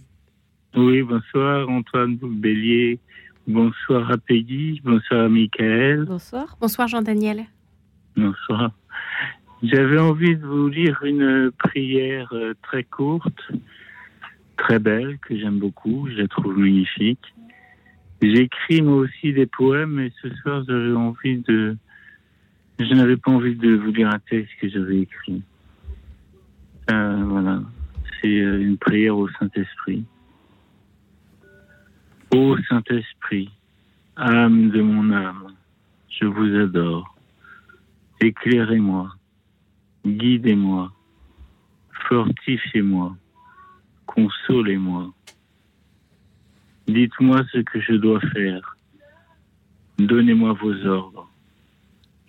Oui, bonsoir Antoine Bélier. Bonsoir à Peggy. Bonsoir à Michael. Bonsoir. Bonsoir Jean-Daniel. Bonsoir. J'avais envie de vous lire une prière euh, très courte, très belle, que j'aime beaucoup. Je la trouve magnifique. J'écris moi aussi des poèmes, mais ce soir j'avais envie de. Je n'avais pas envie de vous lire un texte que j'avais écrit. Euh, voilà. C'est euh, une prière au Saint-Esprit. Ô Saint-Esprit, âme de mon âme, je vous adore. Éclairez-moi, guidez-moi, fortifiez-moi, consolez-moi. Dites-moi ce que je dois faire. Donnez-moi vos ordres.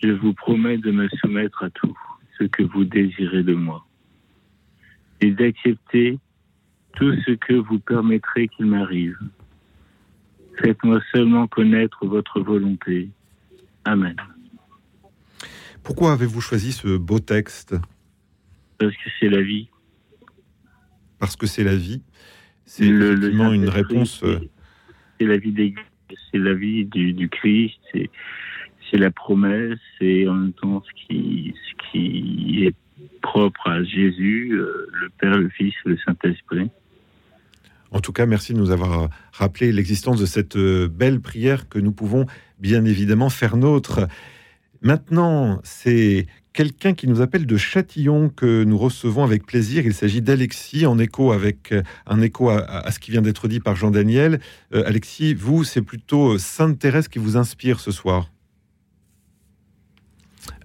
Je vous promets de me soumettre à tout ce que vous désirez de moi et d'accepter tout ce que vous permettrez qu'il m'arrive. Faites-moi seulement connaître votre volonté. Amen. Pourquoi avez-vous choisi ce beau texte Parce que c'est la vie. Parce que c'est la vie. C'est effectivement une réponse. euh, C'est la vie des c'est la vie du, du Christ, c'est c'est la promesse, c'est en même temps ce qui, ce qui est propre à Jésus, euh, le Père, le Fils, le Saint-Esprit. En tout cas, merci de nous avoir rappelé l'existence de cette euh, belle prière que nous pouvons bien évidemment faire nôtre. Maintenant, c'est quelqu'un qui nous appelle de Châtillon que nous recevons avec plaisir. Il s'agit d'Alexis, en écho euh, à, ce qui vient d'être dit par Jean-Daniel. Euh, Alexis, vous, c'est plutôt euh, Sainte Thérèse qui vous inspire ce soir.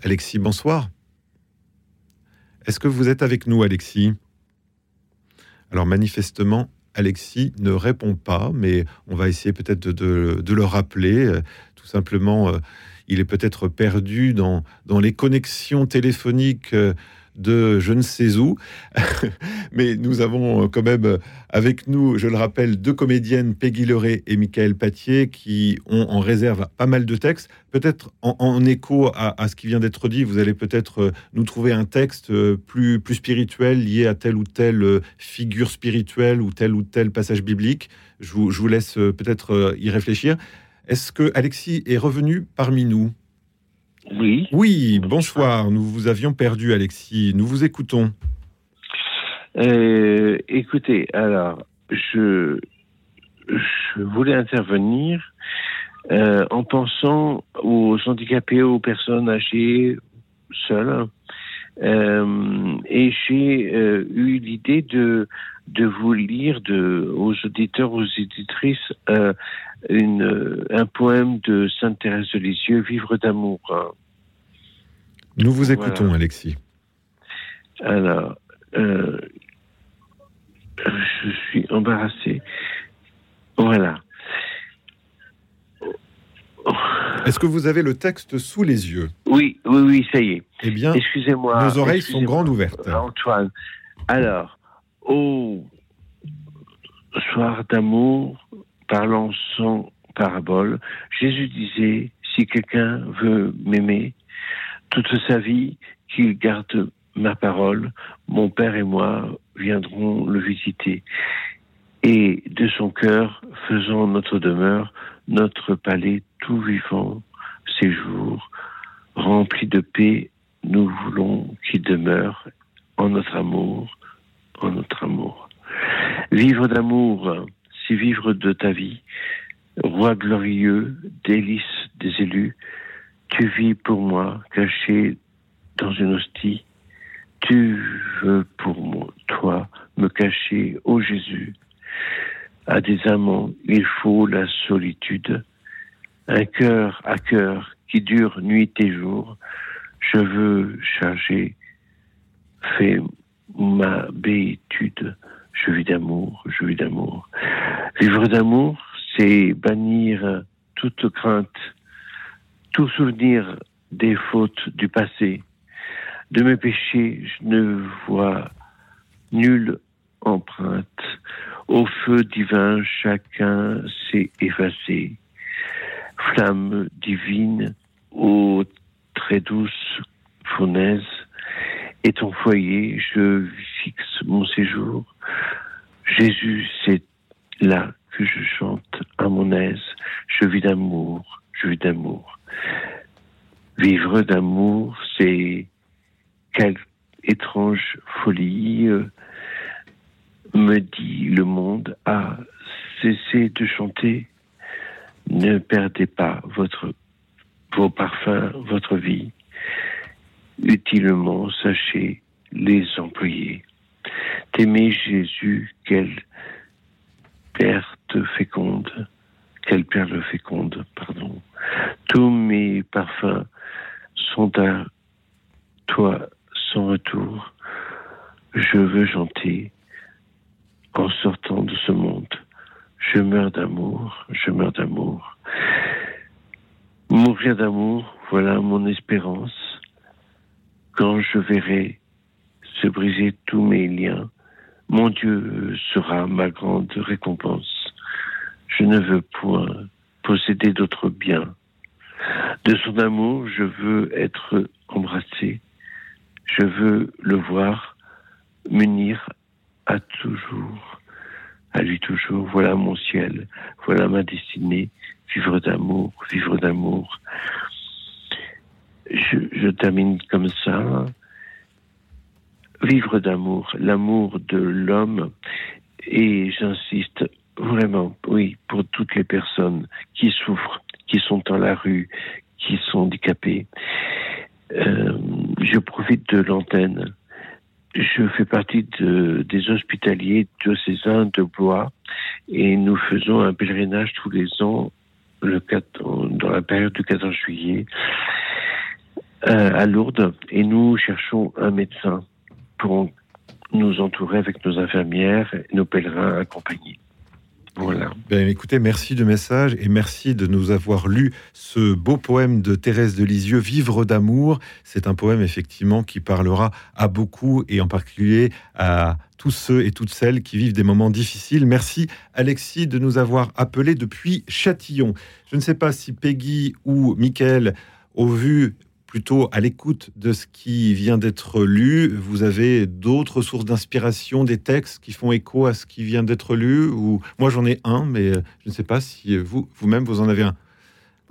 Alexis, bonsoir. Est-ce que vous êtes avec nous, Alexis? Alors manifestement, Alexis ne répond pas, mais on va essayer peut-être de, le rappeler. Euh, Tout simplement, euh, il est peut-être perdu dans, dans les connexions téléphoniques euh, de je ne sais où. mais nous avons euh, quand même euh, avec nous, je le rappelle, deux comédiennes, Peggy Leray et Michael Patier, qui ont en réserve pas mal de textes. Peut-être en, écho à, ce qui vient d'être dit, vous allez peut-être euh, nous trouver un texte plus, plus spirituel lié à telle ou telle figure spirituelle ou tel ou tel passage biblique. Je vous, laisse peut-être y réfléchir. Est-ce que Alexis est revenu parmi nous? Oui. Oui, bonsoir. Nous vous avions perdu, Alexis. Nous vous écoutons. Euh, écoutez, alors, je, je voulais intervenir euh, en pensant aux handicapés, aux personnes âgées seules. Euh, et j'ai eu l'idée de, de vous lire de, aux auditeurs, aux éditrices, euh, une, euh, un poème de Sainte Thérèse de Lisieux, Vivre d'amour. Nous vous Voilà. écoutons, Alexis. Alors, euh, je suis embarrassé. Voilà. Est-ce que vous avez le texte sous les yeux Oui, oui, oui, ça y est. Eh bien, excusez-moi. nos oreilles sont grandes ouvertes. Antoine. Alors, au soir d'amour, parlant sans parabole, Jésus disait si quelqu'un veut m'aimer, toute sa vie, qu'il garde ma parole, mon Père et moi viendrons le visiter. Et de son cœur, faisons notre demeure, notre palais tout vivant, séjour, rempli de paix, nous voulons qu'il demeure en notre amour, notre amour. Vivre d'amour, c'est vivre de ta vie, roi glorieux, délice des élus, tu vis pour moi, caché dans une hostie. Tu veux pour moi, toi, me cacher, ô Jésus. À des amants, il faut la solitude. Un cœur à cœur qui dure nuit et jour. Je veux charger, fais ma béétude. Je vis d'amour, je vis d'amour. Vivre d'amour, c'est bannir toute crainte, tout souvenir des fautes du passé. De mes péchés, je ne vois nulle empreinte. Au feu divin, chacun s'est effacé. Flamme divine, ô très douce fournaise, et ton foyer, je fixe mon séjour. Jésus, c'est là que je chante à mon aise. Je vis d'amour, je vis d'amour. Vivre d'amour, c'est quelle étrange folie euh, me dit le monde à cesser de chanter. Ne perdez pas votre, vos parfums, votre vie. Utilement, sachez les employer. T'aimer Jésus, quelle perte féconde, quelle perle féconde, pardon. Tous mes parfums sont à toi sans retour. Je veux chanter en sortant de ce monde. Je meurs d'amour, je meurs d'amour. Mourir d'amour, voilà mon espérance. Quand je verrai se briser tous mes liens, mon Dieu sera ma grande récompense. Je ne veux point posséder d'autres biens. De son amour, je veux être embrassé. Je veux le voir m'unir à toujours, à lui toujours. Voilà mon ciel, voilà ma destinée. Vivre d'amour, vivre d'amour. Je, je termine comme ça. Vivre d'amour, l'amour de l'homme. Et j'insiste vraiment, oui, pour toutes les personnes qui souffrent, qui sont dans la rue, qui sont handicapées. Euh, je profite de l'antenne. Je fais partie de, des hospitaliers diocésains de Blois et nous faisons un pèlerinage tous les ans le 4, dans la période du 14 juillet à Lourdes et nous cherchons un médecin pour nous entourer avec nos infirmières et nos pèlerins accompagnés. Voilà. Ben, écoutez, merci de message et merci de nous avoir lu ce beau poème de Thérèse de Lisieux, Vivre d'amour. C'est un poème effectivement qui parlera à beaucoup et en particulier à tous ceux et toutes celles qui vivent des moments difficiles. Merci Alexis de nous avoir appelés depuis Châtillon. Je ne sais pas si Peggy ou Mickaël, au vu plutôt à l'écoute de ce qui vient d'être lu, vous avez d'autres sources d'inspiration, des textes qui font écho à ce qui vient d'être lu? Ou moi j'en ai un, mais euh, je ne sais pas si vous vous-même vous en avez un.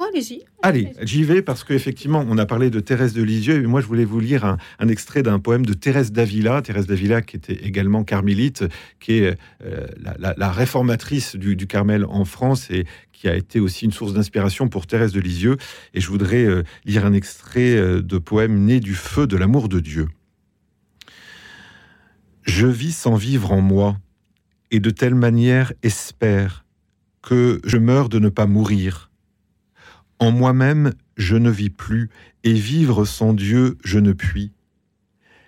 Allez-y. Allez, j'y vais parce qu'effectivement, on a parlé de Thérèse de Lisieux et moi je voulais vous lire un, un extrait d'un poème de Thérèse d'Avila. Thérèse d'Avila qui était également carmélite, qui est euh, la, la- la réformatrice du, du Carmel en France et qui a été aussi une source d'inspiration pour Thérèse de Lisieux. Et je voudrais euh, lire un extrait euh, de poème né du feu de l'amour de Dieu. Je vis sans vivre en moi et de telle manière espère que je meurs de ne pas mourir. En moi-même, je ne vis plus, et vivre sans Dieu, je ne puis.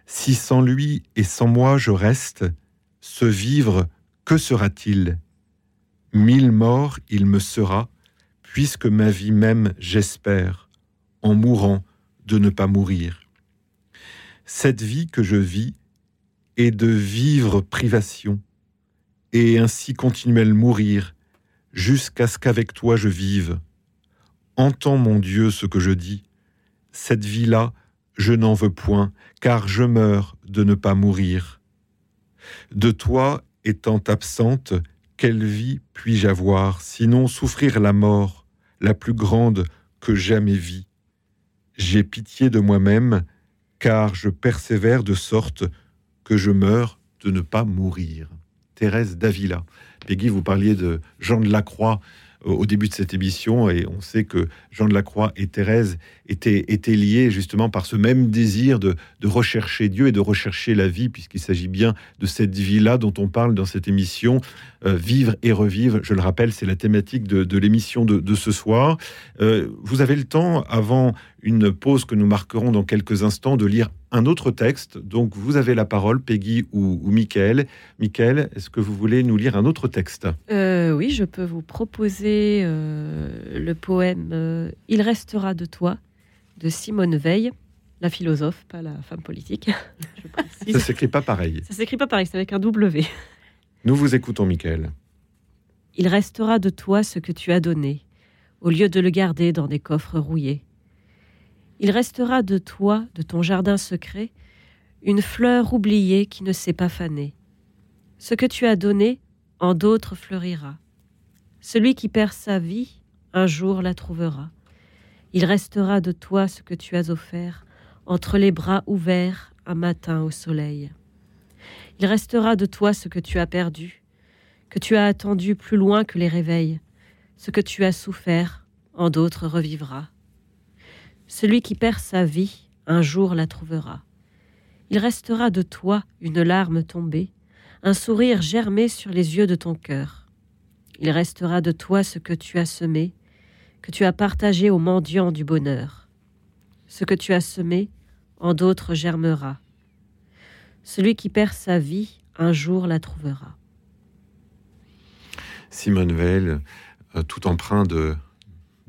Si sans lui et sans moi je reste, ce vivre, que sera-t-il? Mille morts il me sera, puisque ma vie même j'espère, en mourant, de ne pas mourir. Cette vie que je vis est de vivre privation, et ainsi continuel mourir, jusqu'à ce qu'avec toi je vive Entends, mon Dieu, ce que je dis. Cette vie-là, je n'en veux point, car je meurs de ne pas mourir. De toi, étant absente, quelle vie puis-je avoir, sinon souffrir la mort, la plus grande que jamais vis J'ai pitié de moi-même, car je persévère de sorte que je meurs de ne pas mourir. Thérèse d'Avila. Peggy, vous parliez de Jean de Lacroix au début de cette émission et on sait que Jean de Lacroix et Thérèse étaient, étaient liés justement par ce même désir de, de rechercher Dieu et de rechercher la vie, puisqu'il s'agit bien de cette vie-là dont on parle dans cette émission, euh, Vivre et revivre. Je le rappelle, c'est la thématique de, de l'émission de, de ce soir. Euh, vous avez le temps, avant une pause que nous marquerons dans quelques instants, de lire un autre texte. Donc vous avez la parole, Peggy ou, ou Michael. Michael, est-ce que vous voulez nous lire un autre texte? Euh, oui, je peux vous proposer euh, le poème euh, Il restera de toi de Simone Veil, la philosophe, pas la femme politique. Ça s'écrit pas pareil. Ça s'écrit pas pareil, c'est avec un W. Nous vous écoutons, Michael. Il restera de toi ce que tu as donné, au lieu de le garder dans des coffres rouillés. Il restera de toi, de ton jardin secret, une fleur oubliée qui ne s'est pas fanée. Ce que tu as donné, en d'autres fleurira. Celui qui perd sa vie, un jour la trouvera. Il restera de toi ce que tu as offert, entre les bras ouverts, un matin au soleil. Il restera de toi ce que tu as perdu, que tu as attendu plus loin que les réveils. Ce que tu as souffert, en d'autres revivra. Celui qui perd sa vie, un jour la trouvera. Il restera de toi une larme tombée, un sourire germé sur les yeux de ton cœur. Il restera de toi ce que tu as semé, que tu as partagé aux mendiants du bonheur. Ce que tu as semé, en d'autres germera. Celui qui perd sa vie, un jour la trouvera. Simone Veil, euh, tout empreint de,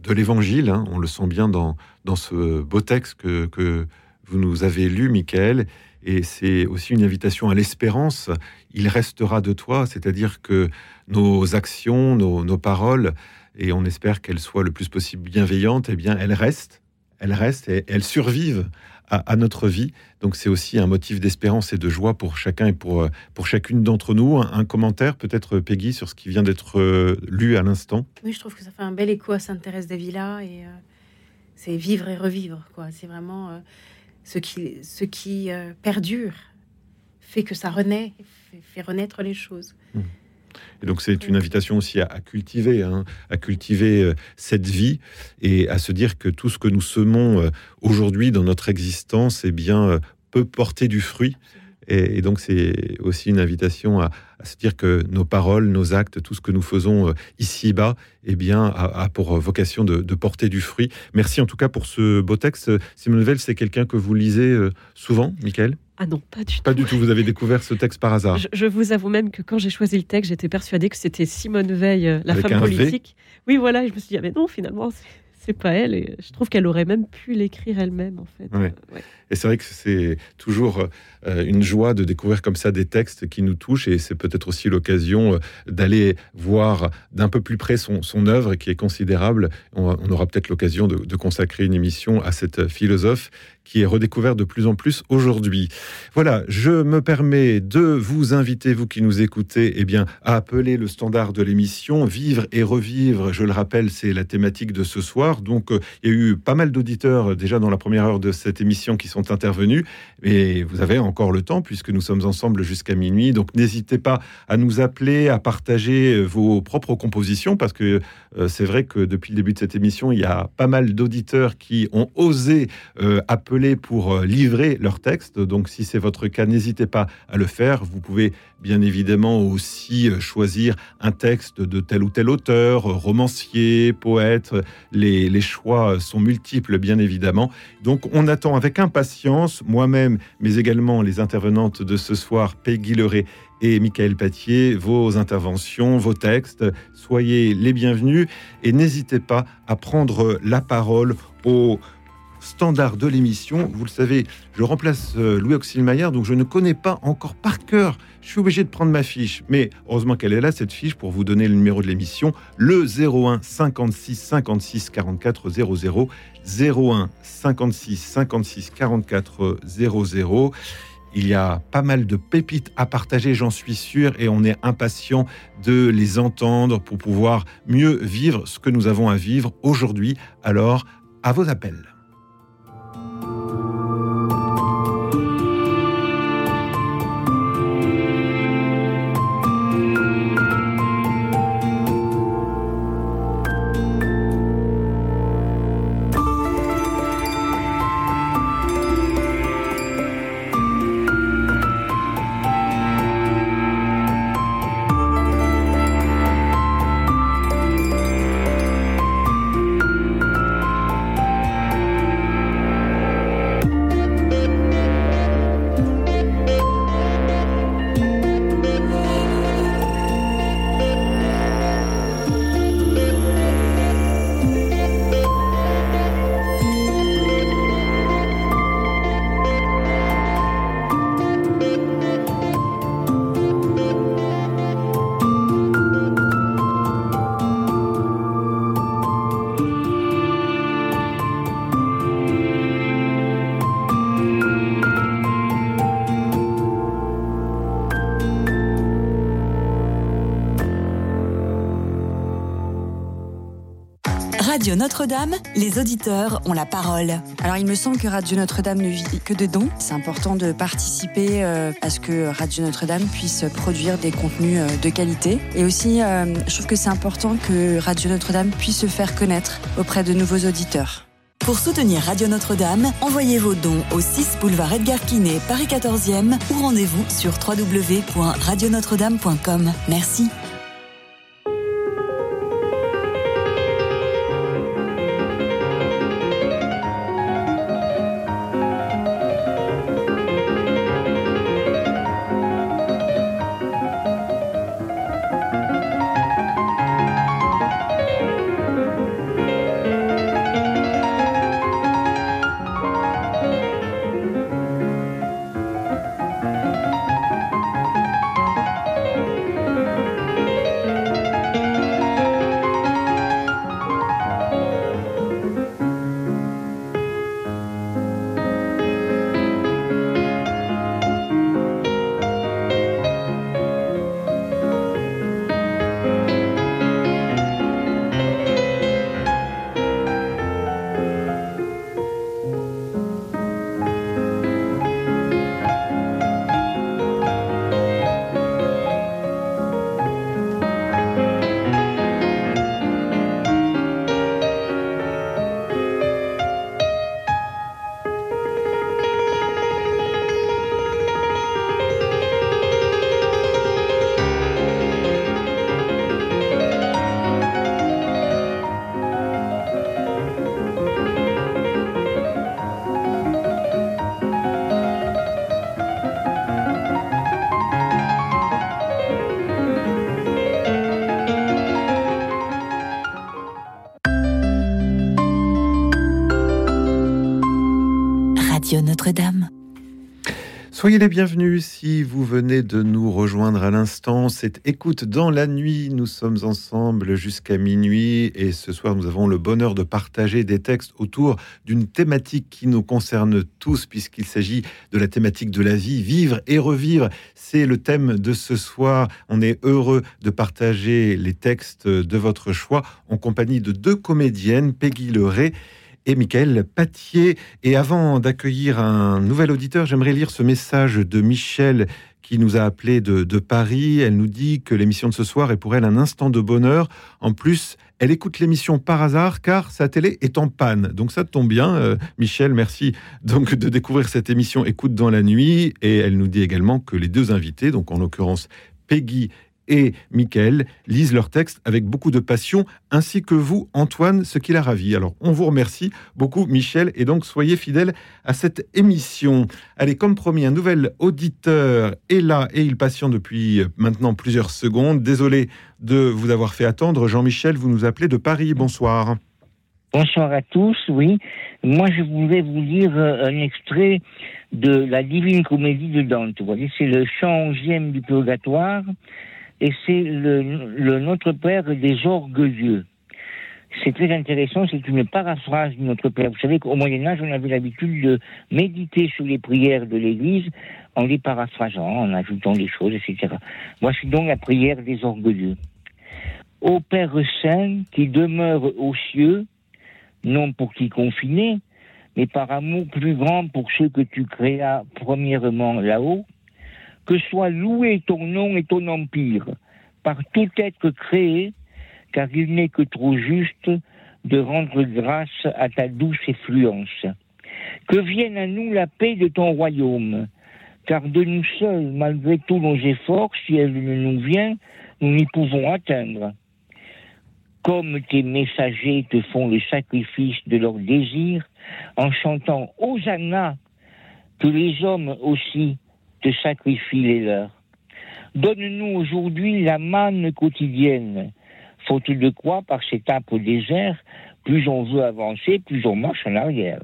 l'évangile, hein, on le sent bien dans, dans ce beau texte que, que vous nous avez lu, Michael. Et c'est aussi une invitation à l'espérance. Il restera de toi, c'est-à-dire que nos actions, nos, nos paroles, et on espère qu'elles soient le plus possible bienveillantes, eh bien, elles restent, elles restent et elles survivent à, notre vie. Donc c'est aussi un motif d'espérance et de joie pour chacun et pour, pour chacune d'entre nous. Un, un commentaire peut-être, Peggy, sur ce qui vient d'être euh, lu à l'instant? Oui, je trouve que ça fait un bel écho à Sainte-Thérèse d'Avila et euh, c'est vivre et revivre, quoi. C'est vraiment euh, ce qui, ce qui euh, perdure fait que ça renaît, fait, fait renaître les choses. Et donc c'est une invitation aussi à, à cultiver, hein, à cultiver euh, cette vie et à se dire que tout ce que nous semons aujourd'hui dans notre existence, eh bien, peut porter du fruit. Et, et donc c'est aussi une invitation à, à se dire que nos paroles, nos actes, tout ce que nous faisons euh, ici-bas, eh bien, a, a pour vocation de, de porter du fruit. Merci en tout cas pour ce beau texte. Simone Veil, c'est quelqu'un que vous lisez euh, souvent, Michael? Ah non, pas du tout. Pas du tout. Vous avez découvert ce texte par hasard. Je, je vous avoue même que quand j'ai choisi le texte, j'étais persuadée que c'était Simone Veil, euh, la Avec femme un V. politique. Oui, voilà, et je me suis dit, ah, mais non, finalement, c'est- pas elle. Et je trouve qu'elle aurait même pu l'écrire elle-même, en fait. Ouais. Euh, ouais. Et c'est vrai que c'est toujours euh, une joie de découvrir comme ça des textes qui nous touchent et c'est peut-être aussi l'occasion euh, d'aller voir d'un peu plus près son, son œuvre qui est considérable. On, on aura peut-être l'occasion de, de consacrer une émission à cette philosophe qui est redécouverte de plus en plus aujourd'hui. Voilà, je me permets de vous inviter, vous qui nous écoutez, eh bien, à appeler le standard de l'émission Vivre et revivre. Je le rappelle, c'est la thématique de ce soir. Donc, euh, il y a eu pas mal d'auditeurs euh, déjà dans la première heure de cette émission qui sont intervenus. Et vous avez encore le temps puisque nous sommes ensemble jusqu'à minuit. Donc, n'hésitez pas à nous appeler, à partager euh, vos propres compositions parce que c'est vrai que depuis le début de cette émission, il y a pas mal d'auditeurs qui ont osé appeler pour euh, livrer leur texte. Donc, si c'est votre cas, n'hésitez pas à le faire. Vous pouvez bien évidemment aussi euh, choisir un texte de tel ou tel auteur, euh, romancier, poète. Les, choix sont multiples, bien évidemment. Donc, on attend avec impatience, moi-même, mais également les intervenantes de ce soir, Peggy Leray et Michael Patier, vos interventions, vos textes. Soyez les bienvenus et n'hésitez pas à prendre la parole au standard de l'émission. Vous le savez, je remplace euh, Louis Auxilmaillard, donc je ne connais pas encore par cœur. Je suis obligé de prendre ma fiche, mais heureusement qu'elle est là, cette fiche, pour vous donner le numéro de l'émission, le 01 56 56 44 00. 01 56 56 44 00. Il y a pas mal de pépites à partager, j'en suis sûr, et on est impatient de les entendre pour pouvoir mieux vivre ce que nous avons à vivre aujourd'hui. Alors, à vos appels. Radio Notre-Dame, les auditeurs ont la parole. Alors il me semble que Radio Notre-Dame ne vit que de dons. C'est important de participer euh, à ce que Radio Notre-Dame puisse produire des contenus euh, de qualité. Et aussi, euh, je trouve que c'est important que Radio Notre-Dame puisse se faire connaître auprès de nouveaux auditeurs. Pour soutenir Radio Notre-Dame, envoyez vos dons au 6 boulevard Edgar Quinet, Paris 14e ou rendez-vous sur www.radionotre-dame.com. Merci. Soyez les bienvenus si vous venez de nous rejoindre à l'instant. C'est Écoute dans la nuit. Nous sommes ensemble jusqu'à minuit et ce soir nous avons le bonheur de partager des textes autour d'une thématique qui nous concerne tous puisqu'il s'agit de la thématique de la vie. Vivre et revivre, c'est le thème de ce soir. On est heureux de partager les textes de votre choix en compagnie de deux comédiennes, Peggy Leray et Michael Patier. Et avant d'accueillir un nouvel auditeur, j'aimerais lire ce message de Michel qui nous a appelé de, Paris. Elle nous dit que l'émission de ce soir est pour elle un instant de bonheur. En plus, elle écoute l'émission par hasard car sa télé est en panne. Donc ça tombe bien, euh, Michel. Merci donc de découvrir cette émission Écoute dans la nuit. Et elle nous dit également que les deux invités, donc en l'occurrence Peggy et Michael lisent leurs textes avec beaucoup de passion, ainsi que vous, Antoine, ce qui l'a ravi. Alors, on vous remercie beaucoup, Michel, et donc soyez fidèles à cette émission. Allez, comme promis, un nouvel auditeur est là et il patiente depuis maintenant plusieurs secondes. Désolé de vous avoir fait attendre. Jean-Michel, vous nous appelez de Paris. Bonsoir. Bonsoir à tous, oui. Moi, je voulais vous lire euh, un extrait de la Divine Comédie de Dante. Vous voyez, c'est le chant onzième du purgatoire et c'est le, Notre Père des orgueilleux. C'est très intéressant, c'est une paraphrase de Notre Père. Vous savez qu'au Moyen Âge, on avait l'habitude de méditer sur les prières de l'Église en les paraphrasant, en ajoutant des choses, etc. Voici donc la prière des orgueilleux. Ô Père Saint qui demeure aux cieux, non pour t'y confiner, mais par amour plus grand pour ceux que tu créas premièrement là-haut, que soit loué ton nom et ton empire par tout être créé, car il n'est que trop juste de rendre grâce à ta douce effluence. Que vienne à nous la paix de ton royaume, car de nous seuls, malgré tous nos efforts, si elle ne nous vient, nous n'y pouvons atteindre comme tes messagers te font le sacrifice de leurs désirs, en chantant Hosanna, que les hommes aussi te sacrifient les leurs. Donne-nous aujourd'hui la manne quotidienne, faute de quoi, par cet âpre désert, plus on veut avancer, plus on marche en arrière.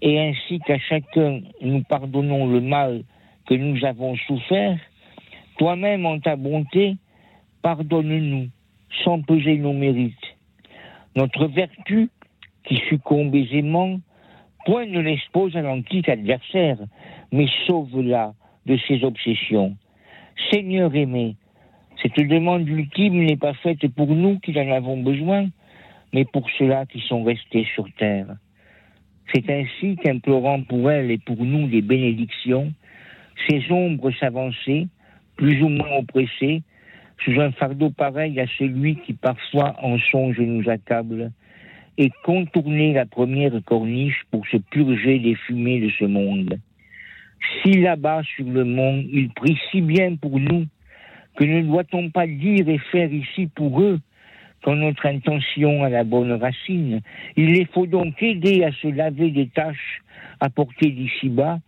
Et ainsi qu'à chacun nous pardonnons le mal que nous avons souffert, toi-même en ta bonté, pardonne-nous sans peser nos mérites. Notre vertu, qui succombe aisément, point ne l'expose à l'antique adversaire, mais sauve-la de ses obsessions. Seigneur aimé, cette demande ultime n'est pas faite pour nous qui en avons besoin, mais pour ceux-là qui sont restés sur terre. C'est ainsi qu'implorant pour elle et pour nous des bénédictions, ces ombres s'avançaient, plus ou moins oppressées, sous un fardeau pareil à celui qui parfois en songe nous accable, et contourner la première corniche pour se purger des fumées de ce monde. Si là-bas sur le monde il prie si bien pour nous, que ne doit-on pas dire et faire ici pour eux quand notre intention a la bonne racine Il les faut donc aider à se laver des tâches apportées d'ici-bas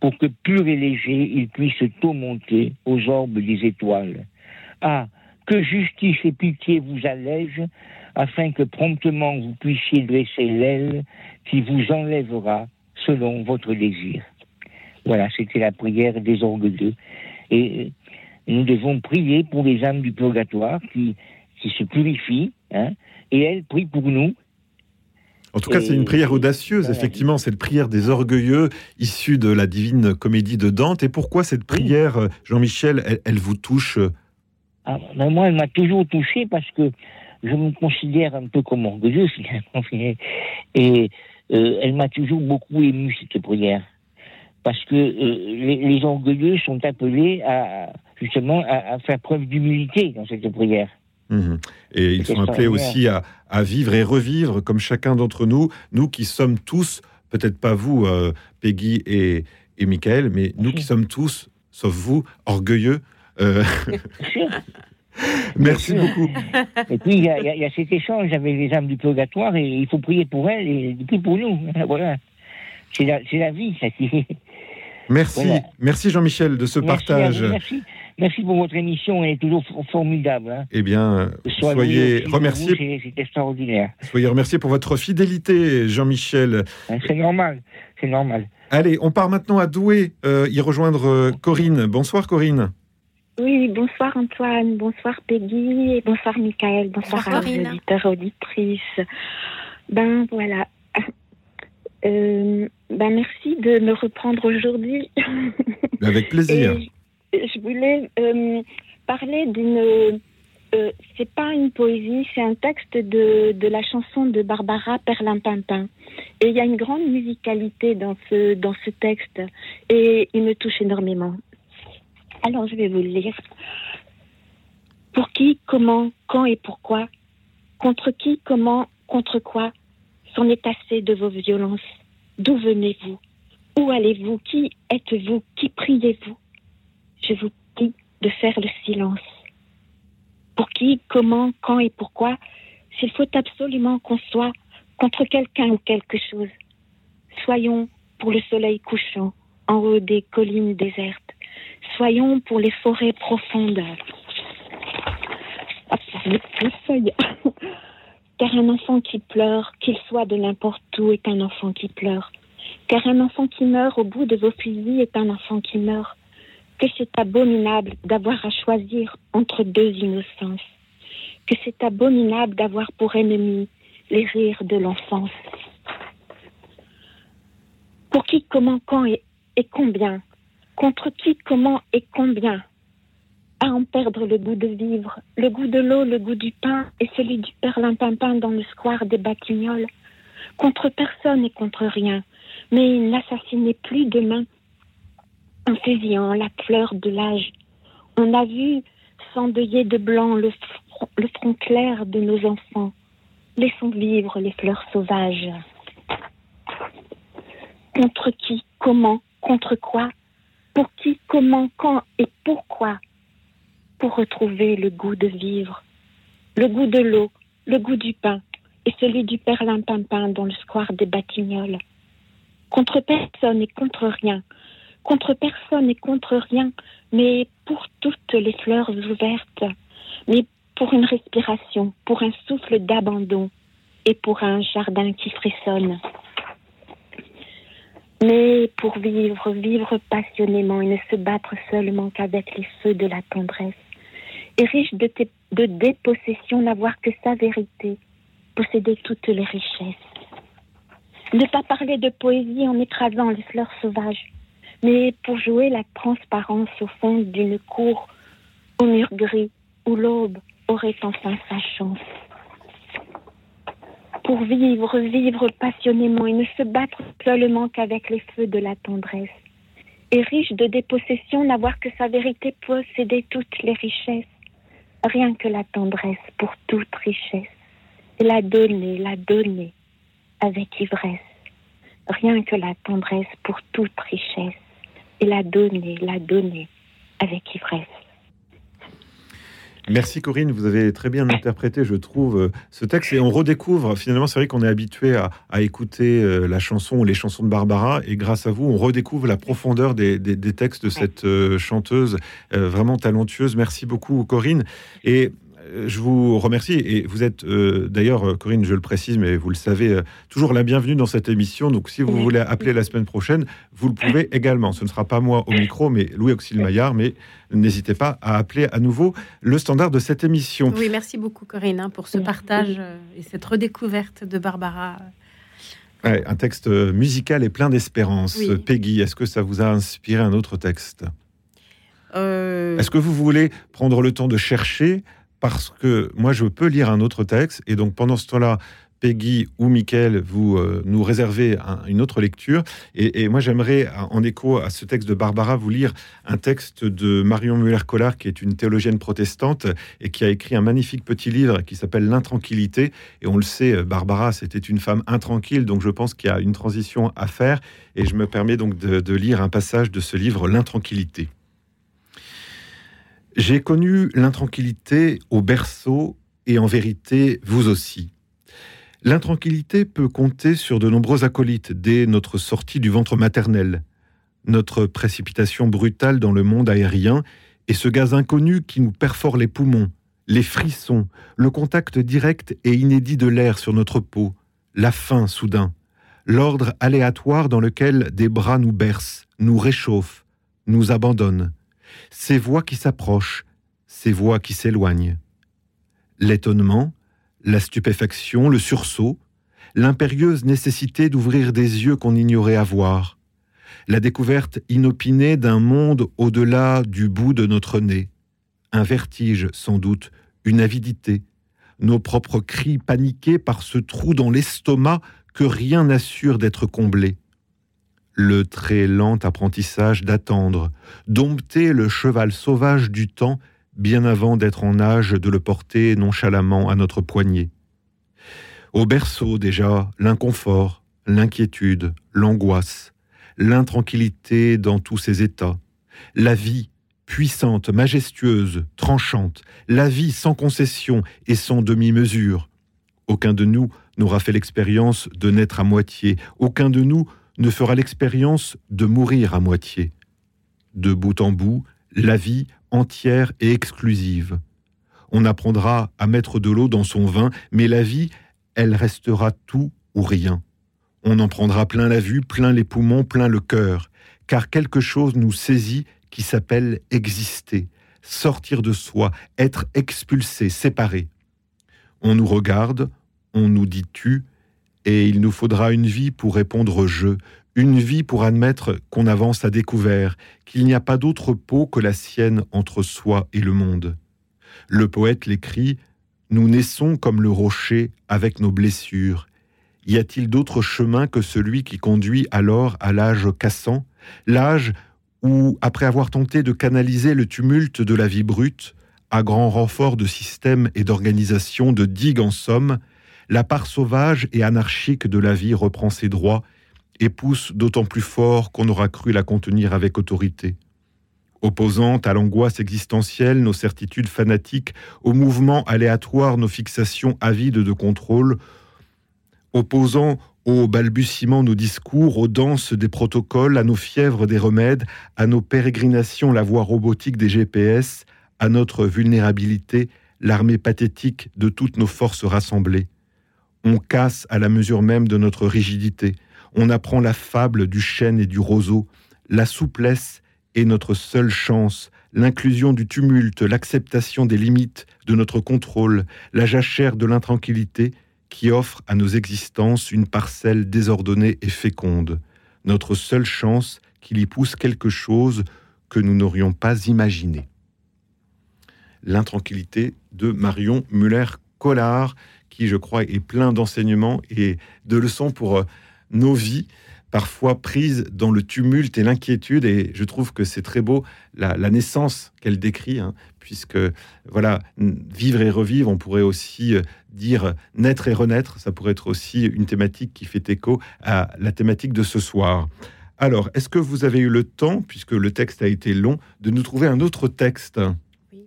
pour que pur et léger ils puissent tôt monter aux orbes des étoiles. Ah, que justice et pitié vous allègent, afin que promptement vous puissiez dresser l'aile qui vous enlèvera selon votre désir. Voilà, c'était la prière des orgueilleux. Et euh, nous devons prier pour les âmes du purgatoire qui, qui se purifient, hein, et elles prient pour nous. En tout cas, c'est une prière audacieuse, effectivement, cette prière des orgueilleux issue de la divine comédie de Dante. Et pourquoi cette prière, euh, Jean-Michel, elle, elle vous touche euh, Ah, ben moi, elle m'a toujours touché parce que je me considère un peu comme orgueilleux, finalement. Et euh, elle m'a toujours beaucoup ému, cette prière. Parce que euh, les, les orgueilleux sont appelés à, justement, à, à faire preuve d'humilité dans cette prière. Mhm. Et ils sont appelés aussi à, à vivre et revivre, comme chacun d'entre nous, nous qui sommes tous, peut-être pas vous, euh, Peggy et, et Michael, mais nous qui sommes tous, sauf vous, orgueilleux. Euh, Merci beaucoup. Et puis, il y, a- y y cet échange avec les âmes du purgatoire et il faut prier pour elles et puis pour nous. Voilà. C'est la, vie, ça. Merci, Voilà. merci Jean-Michel de ce Merci à vous, partage. Merci, merci pour votre émission, elle est toujours for- formidable. Hein. Eh bien, Soyez remerciés, C'est extraordinaire. soyez remerciés pour votre fidélité, Jean-Michel. Hein, C'est normal, c'est normal. Allez, on part maintenant à Douai, euh, y rejoindre euh, Corinne. Bonsoir Corinne. Oui, bonsoir Antoine, bonsoir Peggy, et bonsoir Michael, bonsoir, Bonsoir, à Corinne. auditeurs, auditrices. Ben voilà. Euh, ben merci de me reprendre aujourd'hui. Avec plaisir. Et je voulais euh, parler d'une. euh, c'est pas une poésie, c'est un texte de, de la chanson de Barbara Perlimpinpin. Et il y a une grande musicalité dans ce, dans ce texte. Et il me touche énormément. Alors je vais vous le lire. Pour qui, comment, quand et pourquoi? Contre qui, comment, contre quoi? C'en est assez de vos violences. D'où venez-vous? Où allez-vous? Qui êtes-vous? Qui priez-vous? Je vous prie de faire le silence. Pour qui, comment, quand et pourquoi? S'il faut absolument qu'on soit contre quelqu'un ou quelque chose, soyons pour le soleil couchant en haut des collines désertes. Soyons pour les forêts profondes. Hop. Car un enfant qui pleure, qu'il soit de n'importe où, est un enfant qui pleure. Car un enfant qui meurt au bout de vos fusils est un enfant qui meurt. Que c'est abominable d'avoir à choisir entre deux innocences. Que c'est abominable d'avoir pour ennemi les rires de l'enfance. Pour qui, comment, quand et, et combien? Contre qui, comment et combien? À en perdre le goût de vivre, le goût de l'eau, le goût du pain et celui du perlimpinpin dans le square des Batignolles. Contre personne et contre rien, mais n'assassinez plus demain en fusillant la fleur de l'âge. On a vu s'endeuiller de blanc le le front clair de nos enfants. Laissons vivre les fleurs sauvages. Contre qui, comment, contre quoi Pour qui, comment, quand et pourquoi Pour retrouver le goût de vivre, le goût de l'eau, le goût du pain et celui du perlimpinpin dans le square des Batignolles. Contre personne et contre rien, contre personne et contre rien, mais pour toutes les fleurs ouvertes, mais pour une respiration, pour un souffle d'abandon et pour un jardin qui frissonne. Mais pour vivre, vivre passionnément et ne se battre seulement qu'avec les feux de la tendresse. Et riche de, dépossession, n'avoir que sa vérité, posséder toutes les richesses. Ne pas parler de poésie en écrasant les fleurs sauvages, mais pour jouer la transparence au fond d'une cour au mur gris où l'aube aurait enfin sa chance. Pour vivre, vivre passionnément et ne se battre seulement qu'avec les feux de la tendresse. Et riche de dépossession, n'avoir que sa vérité, posséder toutes les richesses. Rien que la tendresse pour toute richesse. Et la donner, la donner avec ivresse. Rien que la tendresse pour toute richesse. Et la donner, la donner avec ivresse. Merci Corinne, vous avez très bien interprété, je trouve, euh, ce texte. Et on redécouvre, finalement, c'est vrai qu'on est habitué à, à écouter euh, la chanson ou les chansons de Barbara. Et grâce à vous, on redécouvre la profondeur des, des- des textes de cette euh, chanteuse vraiment talentueuse. Merci beaucoup Corinne. Et je vous remercie. Et vous êtes euh, d'ailleurs, euh, Corinne, je le précise, mais vous le savez, euh, toujours la bienvenue dans cette émission. Donc, si vous Oui. voulez appeler la semaine prochaine, vous le pouvez également. Ce ne sera pas moi au micro, mais Louis Auxil Maillard. Mais n'hésitez pas à appeler à nouveau le standard de cette émission. Oui, merci beaucoup Corinne hein, pour ce partage euh, et cette redécouverte de Barbara. Ouais, un texte euh, musical et plein d'espérance. Oui. Euh, Peggy, est-ce que ça vous a inspiré un autre texte? Euh, Est-ce que vous voulez prendre le temps de chercher Parce que moi, je peux lire un autre texte. Et donc, pendant ce temps-là, Peggy ou Mickaël, vous euh, nous réservez un- une autre lecture. Et, moi, j'aimerais, en écho à ce texte de Barbara, vous lire un texte de Marion Muller-Collard, qui est une théologienne protestante et qui a écrit un magnifique petit livre qui s'appelle L'intranquillité. Et on le sait, Barbara, c'était une femme intranquille, donc je pense qu'il y a une transition à faire. Et je me permets donc de lire un passage de ce livre, L'intranquillité. J'ai connu l'intranquillité au berceau et en vérité, vous aussi. L'intranquillité peut compter sur de nombreux acolytes dès notre sortie du ventre maternel, notre précipitation brutale dans le monde aérien et ce gaz inconnu qui nous perfore les poumons, les frissons, le contact direct et inédit de l'air sur notre peau, la faim soudain, l'ordre aléatoire dans lequel des bras nous bercent, nous réchauffent, nous abandonnent, ces voix qui s'approchent, ces voix qui s'éloignent. L'étonnement, la stupéfaction, le sursaut, l'impérieuse nécessité d'ouvrir des yeux qu'on ignorait avoir, la découverte inopinée d'un monde au-delà du bout de notre nez, un vertige sans doute, une avidité, nos propres cris paniqués par ce trou dans l'estomac que rien n'assure d'être comblé. Le très lent apprentissage d'attendre, dompter le cheval sauvage du temps bien avant d'être en âge de le porter nonchalamment à notre poignet. Au berceau déjà, l'inconfort, l'inquiétude, l'angoisse, l'intranquillité dans tous ses états, la vie puissante, majestueuse, tranchante, la vie sans concession et sans demi-mesure. Aucun de nous n'aura fait l'expérience de naître à moitié, aucun de nous ne fera l'expérience de mourir à moitié. De bout en bout, la vie entière et exclusive. On apprendra à mettre de l'eau dans son vin, mais la vie, elle restera tout ou rien. On en prendra plein la vue, plein les poumons, plein le cœur, car quelque chose nous saisit qui s'appelle exister, sortir de soi, être expulsé, séparé. On nous regarde, on nous dit tu, et il nous faudra une vie pour répondre je, une vie pour admettre qu'on avance à découvert, qu'il n'y a pas d'autre peau que la sienne entre soi et le monde. Le poète l'écrit Nous naissons comme le rocher avec nos blessures. Y a-t-il d'autre chemin que celui qui conduit alors à l'âge cassant, l'âge où, après avoir tenté de canaliser le tumulte de la vie brute, à grand renfort de système et d'organisation, de digues en somme, la part sauvage et anarchique de la vie reprend ses droits et pousse d'autant plus fort qu'on aura cru la contenir avec autorité. Opposant à l'angoisse existentielle nos certitudes fanatiques, au mouvement aléatoire nos fixations avides de contrôle, opposant aux balbutiements nos discours, aux danses des protocoles, à nos fièvres des remèdes, à nos pérégrinations la voie robotique des GPS, à notre vulnérabilité, l'armée pathétique de toutes nos forces rassemblées. On casse à la mesure même de notre rigidité. On apprend la fable du chêne et du roseau. La souplesse est notre seule chance. L'inclusion du tumulte, l'acceptation des limites de notre contrôle, la jachère de l'intranquillité qui offre à nos existences une parcelle désordonnée et féconde. Notre seule chance qu'il y pousse quelque chose que nous n'aurions pas imaginé. L'intranquillité de Marion Muller-Collard, je crois, est plein d'enseignements et de leçons pour euh, nos vies, parfois prises dans le tumulte et l'inquiétude. Et je trouve que c'est très beau la, naissance qu'elle décrit, hein, puisque, voilà, vivre et revivre, on pourrait aussi euh, dire naître et renaître. Ça pourrait être aussi une thématique qui fait écho à la thématique de ce soir. Alors, est-ce que vous avez eu le temps, puisque le texte a été long, de nous trouver un autre texte?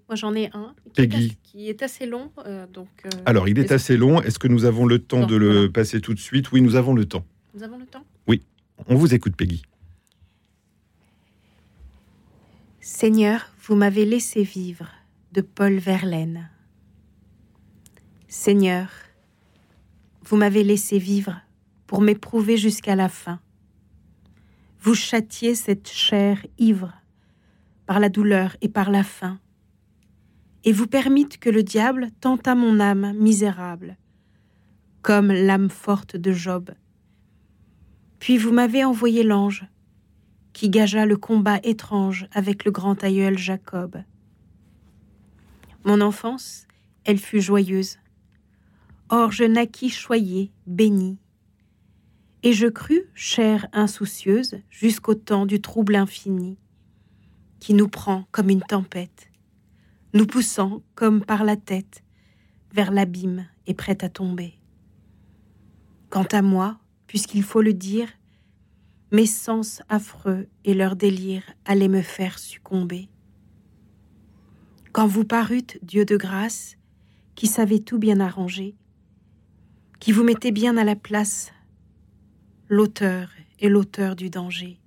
Moi, j'en ai un qui est, Peggy. assez, qui est assez long. euh, donc, euh, Alors, il est assez long. Est-ce que nous avons le temps Non, de le passer tout de suite? Oui, nous avons le temps. Nous avons le temps? Oui, on vous écoute, Peggy. Seigneur, vous m'avez laissé vivre de Paul Verlaine. Seigneur, vous m'avez laissé vivre pour m'éprouver jusqu'à la fin. Vous châtiez cette chair ivre par la douleur et par la faim, et vous permîtes que le diable tentât mon âme misérable, comme l'âme forte de Job. Puis vous m'avez envoyé l'ange qui gagea le combat étrange avec le grand aïeul Jacob. Mon enfance, elle fut joyeuse. Or je naquis choyée, bénie. Et je crus, chair insoucieuse, jusqu'au temps du trouble infini, qui nous prend comme une tempête, nous poussant comme par la tête vers l'abîme et prêt à tomber. Quant à moi, puisqu'il faut le dire, mes sens affreux et leur délire allaient me faire succomber. Quand vous parûtes, Dieu de grâce, qui savez tout bien arranger, qui vous mettez bien à la place, l'auteur et l'auteur du danger.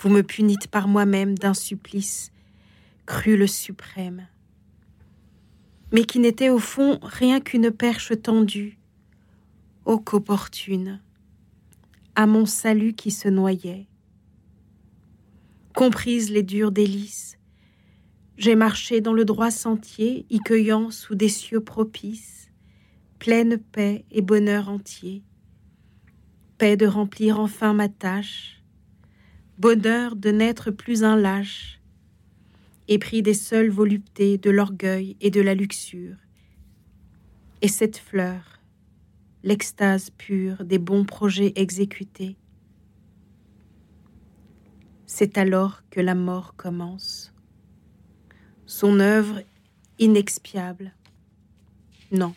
Vous me punîtes par moi-même d'un supplice, cru le suprême, mais qui n'était au fond rien qu'une perche tendue, ô qu'opportune, à mon salut qui se noyait. Comprises les dures délices, j'ai marché dans le droit sentier, y cueillant sous des cieux propices, pleine paix et bonheur entier. Paix de remplir enfin ma tâche, bonheur de n'être plus un lâche, épris des seules voluptés de l'orgueil et de la luxure. Et cette fleur, l'extase pure des bons projets exécutés. C'est alors que la mort commence. Son œuvre inexpiable. Non.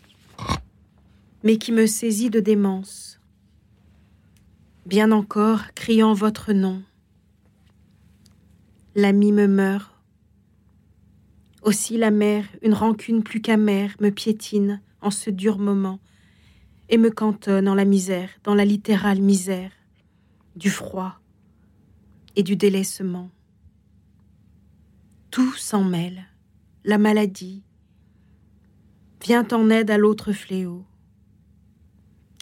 Mais qui me saisit de démence. Bien encore, criant votre nom. L'ami me meurt. Aussi la mère, une rancune plus qu'amère, me piétine en ce dur moment et me cantonne en la misère, dans la littérale misère, du froid et du délaissement. Tout s'en mêle, la maladie vient en aide à l'autre fléau,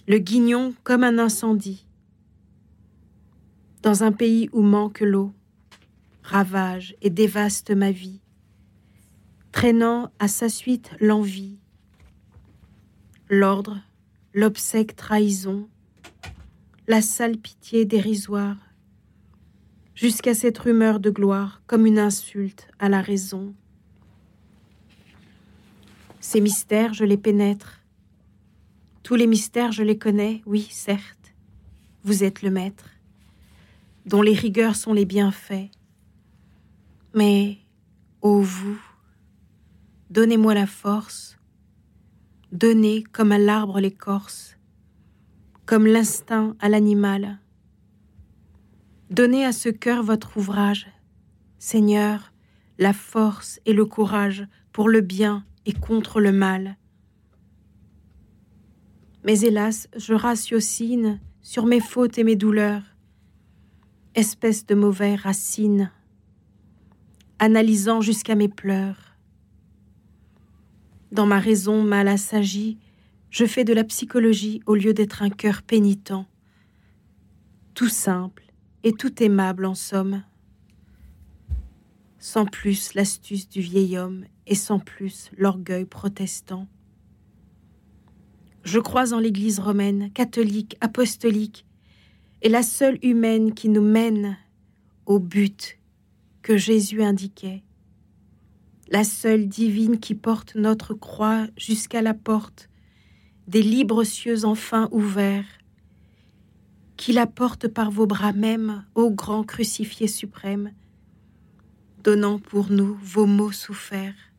le guignon comme un incendie. Dans un pays où manque l'eau, ravage et dévaste ma vie, traînant à sa suite l'envie, l'ordre, l'obsèque trahison, la sale pitié dérisoire, jusqu'à cette rumeur de gloire comme une insulte à la raison. Ces mystères, je les pénètre. Tous les mystères, je les connais, oui, certes. Vous êtes le maître, dont les rigueurs sont les bienfaits. Mais, ô vous, donnez-moi la force, donnez comme à l'arbre l'écorce, comme l'instinct à l'animal. Donnez à ce cœur votre ouvrage, Seigneur, la force et le courage pour le bien et contre le mal. Mais hélas, je ratiocine sur mes fautes et mes douleurs, espèce de mauvais racine, analysant jusqu'à mes pleurs. Dans ma raison mal assagie, je fais de la psychologie au lieu d'être un cœur pénitent, tout simple et tout aimable en somme, sans plus l'astuce du vieil homme et sans plus l'orgueil protestant. Je crois en l'Église romaine, catholique, apostolique, et la seule humaine qui nous mène au but que Jésus indiquait, la seule divine qui porte notre croix jusqu'à la porte des libres cieux enfin ouverts, qui la porte par vos bras même, ô grand crucifié suprême, donnant pour nous vos maux soufferts.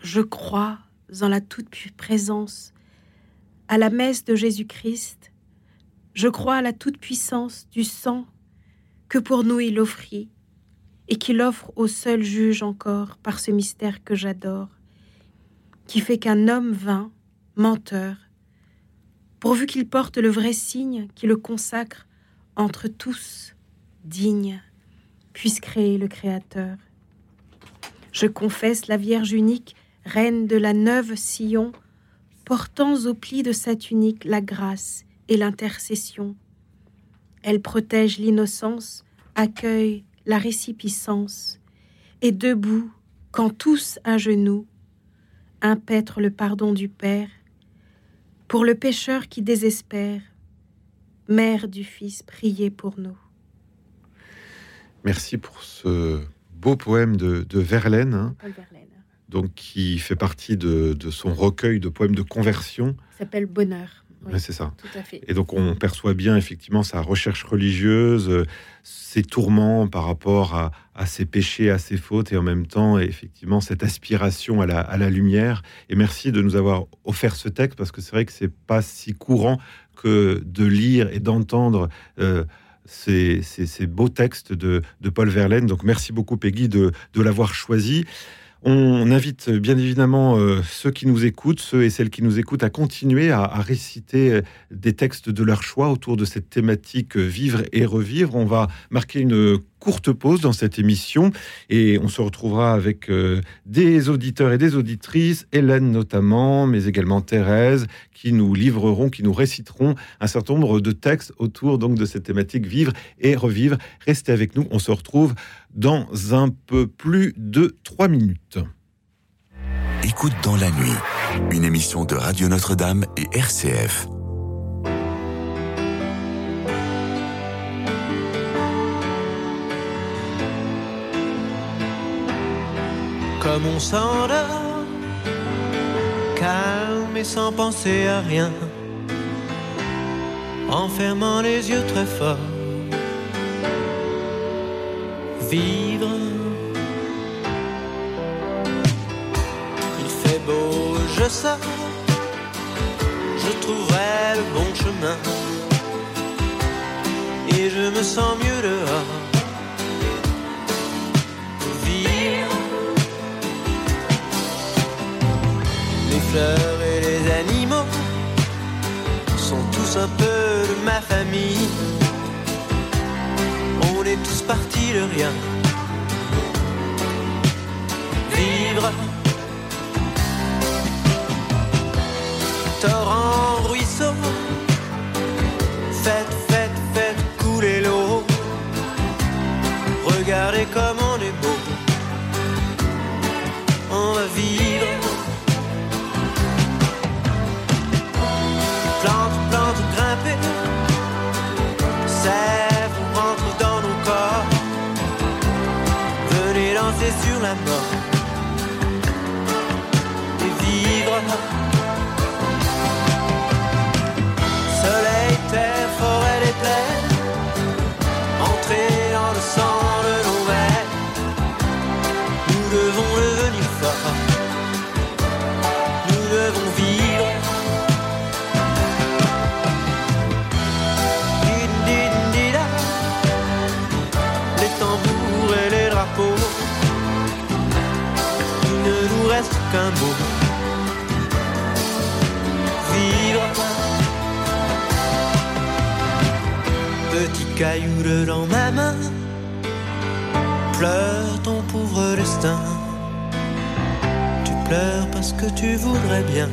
Je crois en la toute présence, à la messe de Jésus-Christ, je crois à la toute puissance du sang que pour nous il offrit, et qu'il offre au seul juge encore par ce mystère que j'adore, qui fait qu'un homme vint, menteur, pourvu qu'il porte le vrai signe qui le consacre entre tous, digne, puisse créer le Créateur. Je confesse la Vierge unique, reine de la neuve Sion, portant au pli de sa tunique la grâce et l'intercession. Elle protège l'innocence, accueille la récipicence, et debout, quand tous à genoux, impètrent le pardon du Père, pour le pécheur qui désespère, Mère du Fils, priez pour nous. Merci pour ce beau poème de, de Verlaine, hein, Paul Verlaine. donc qui fait partie de, de son recueil de poèmes de conversion. S'appelle Bonheur. Oui, Ouais, c'est ça. Tout à fait. Et donc on perçoit bien effectivement sa recherche religieuse, euh, ses tourments par rapport à, à ses péchés, à ses fautes, et en même temps effectivement cette aspiration à la, à la lumière. Et merci de nous avoir offert ce texte parce que c'est vrai que c'est pas si courant que de lire et d'entendre. euh, ces, ces- ces beaux textes de, de Paul Verlaine. Donc merci beaucoup Peggy de, de l'avoir choisi. On invite euh, bien évidemment euh, ceux qui nous écoutent, ceux et celles qui nous écoutent, à continuer à, à réciter euh, des textes de leur choix autour de cette thématique vivre et revivre. On va marquer une courte pause dans cette émission et on se retrouvera avec euh, des auditeurs et des auditrices, Hélène notamment, mais également Thérèse, qui nous livreront, qui nous réciteront un certain nombre de textes autour donc de cette thématique vivre et revivre. Restez avec nous, on se retrouve dans un peu plus de trois minutes. Écoute dans la nuit, une émission de Radio Notre-Dame et RCF. Comme on s'endort, calme et sans penser à rien, en fermant les yeux très fort. Vivre, il fait beau, je sors, je trouverai le bon chemin, et je me sens mieux dehors. Vivre. et les animaux sont tous un peu de ma famille. On est tous partis de rien. Vivre. Torrent, ruisseau. Faites, faites, faites couler l'eau. Regardez comme on est beau. On va vivre. La mort et vivre. Vivre. Petit caillou dans ma main, pleure ton pauvre destin. Tu pleures parce que tu voudrais bien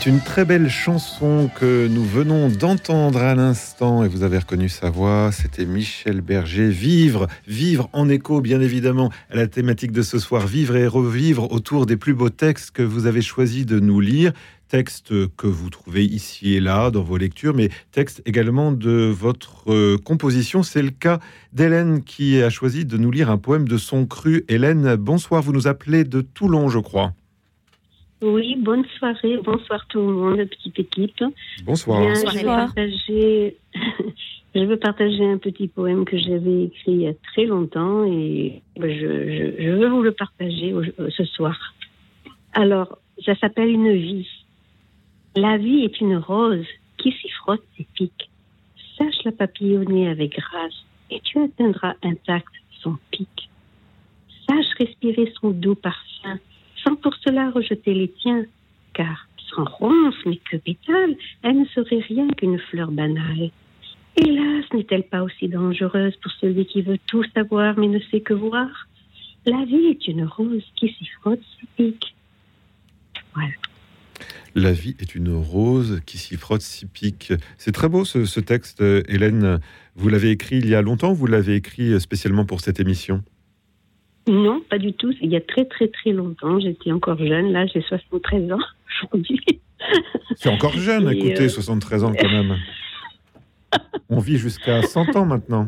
C'est une très belle chanson que nous venons d'entendre à l'instant et vous avez reconnu sa voix. C'était Michel Berger. Vivre, vivre en écho, bien évidemment, à la thématique de ce soir. Vivre et revivre autour des plus beaux textes que vous avez choisi de nous lire. Textes que vous trouvez ici et là dans vos lectures, mais textes également de votre euh, composition. C'est le cas d'Hélène qui a choisi de nous lire un poème de son cru. Hélène, bonsoir. Vous nous appelez de Toulon, je crois. Oui, bonne soirée, bonsoir tout le monde, petite équipe. Bonsoir. Bien, Bonsoir, je, vais partager, je veux partager un petit poème que j'avais écrit il y a très longtemps et je, je- je veux vous le partager au- ce soir. Alors, ça s'appelle Une vie. La vie est une rose qui s'y frotte ses pics. Sache la papillonner avec grâce et tu atteindras intact son pic. Sache respirer son doux parfum sans pour cela rejeter les tiens, car sans ronce mais que pétale, elle ne serait rien qu'une fleur banale. Hélas, n'est-elle pas aussi dangereuse pour celui qui veut tout savoir mais ne sait que voir? La vie est une rose qui s'y frotte ses pics. Voilà. La vie est une rose qui s'y frotte, s'y pique. C'est très beau ce, texte, Hélène. Vous l'avez écrit il y a longtemps ou vous l'avez écrit spécialement pour cette émission? Non, pas du tout. Il y a très très très longtemps, j'étais encore jeune. Là, j'ai 73 ans aujourd'hui. C'est encore jeune, Et, écoutez, euh, 73 ans quand même. On vit jusqu'à 100 ans maintenant.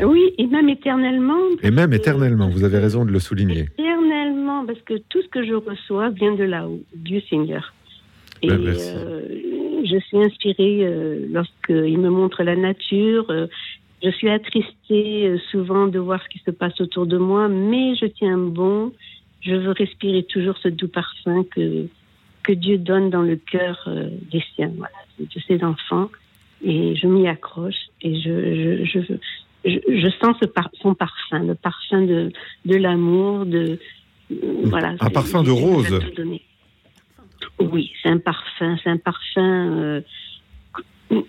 Oui, et même éternellement. Et même éternellement, vous avez raison de le souligner. Éternellement, parce que tout ce que je reçois vient de là-haut, du Seigneur. Et Ben, euh, je suis inspirée euh, lorsqu'il me montre la nature. euh, je suis attristée euh, souvent de voir ce qui se passe autour de moi, mais je tiens bon. Je veux respirer toujours ce doux parfum que, que Dieu donne dans le cœur euh, des siens, voilà, de ses enfants. Et je m'y accroche et je, je, je, je, je sens ce par- son parfum, le parfum de, de l'amour, de euh, voilà. Un parfum de rose. Oui, c'est un parfum, c'est un parfum, euh,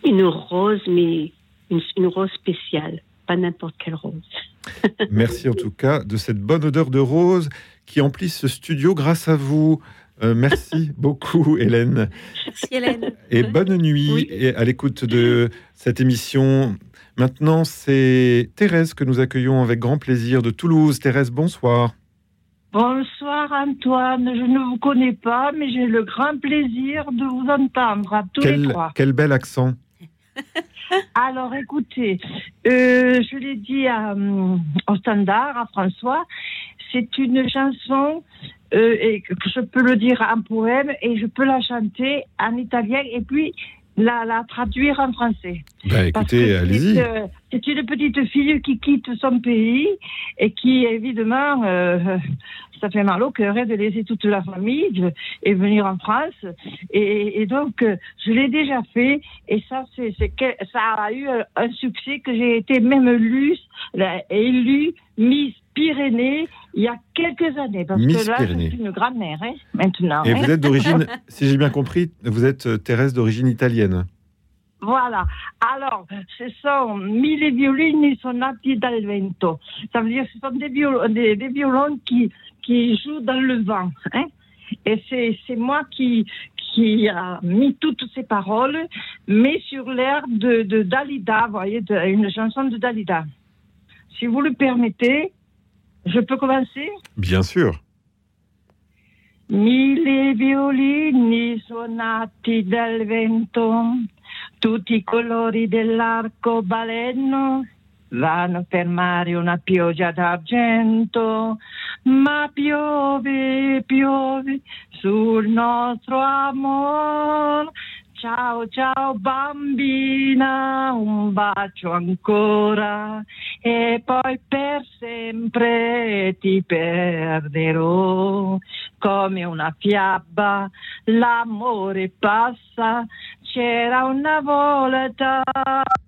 une rose, mais une, une rose spéciale, pas n'importe quelle rose. Merci en tout cas de cette bonne odeur de rose qui emplit ce studio grâce à vous. Euh, merci beaucoup, Hélène. Merci Hélène. Et bonne nuit et à l'écoute de cette émission. Maintenant, c'est Thérèse que nous accueillons avec grand plaisir de Toulouse. Thérèse, bonsoir. Bonsoir Antoine, je ne vous connais pas, mais j'ai le grand plaisir de vous entendre à tous les trois. quel bel accent. Alors écoutez, euh, je l'ai dit hum, au standard, à François, c'est une chanson euh, et je peux le dire en poème et je peux la chanter en italien et puis la, la traduire en français. Bah écoutez, allez-y. C'est euh, une petite fille qui quitte son pays et qui, évidemment, euh, ça fait mal au cœur hein, de laisser toute la famille et venir en France. Et, et donc, euh, je l'ai déjà fait et ça, c'est ça a eu euh, un succès que j'ai été même lue, élue Miss Pyrénées il y a quelques années. Parce Miss que là, Pyrénées. je suis une grand-mère hein, maintenant. Et hein. vous êtes d'origine, si j'ai bien compris, vous êtes euh, Thérèse d'origine italienne. Voilà. Alors, ce sont mille violini sonati dal vento. Ça veut dire que ce sont des, viol- des, des violons qui, qui jouent dans le vent. Hein? Et c'est, c'est moi qui, qui a mis toutes ces paroles, mais sur l'air de, de Dalida, vous voyez, de- une chanson de Dalida. Si vous le permettez, je peux commencer Bien sûr. Mille violini suonati dal vento, tutti i colori dell'arcobaleno vanno a fermare una pioggia d'argento, ma piove, piove sul nostro amor. Ciao, ciao bambina, un bacio ancora e poi per sempre ti perderò come una fiaba. L'amore passa, c'era una volta,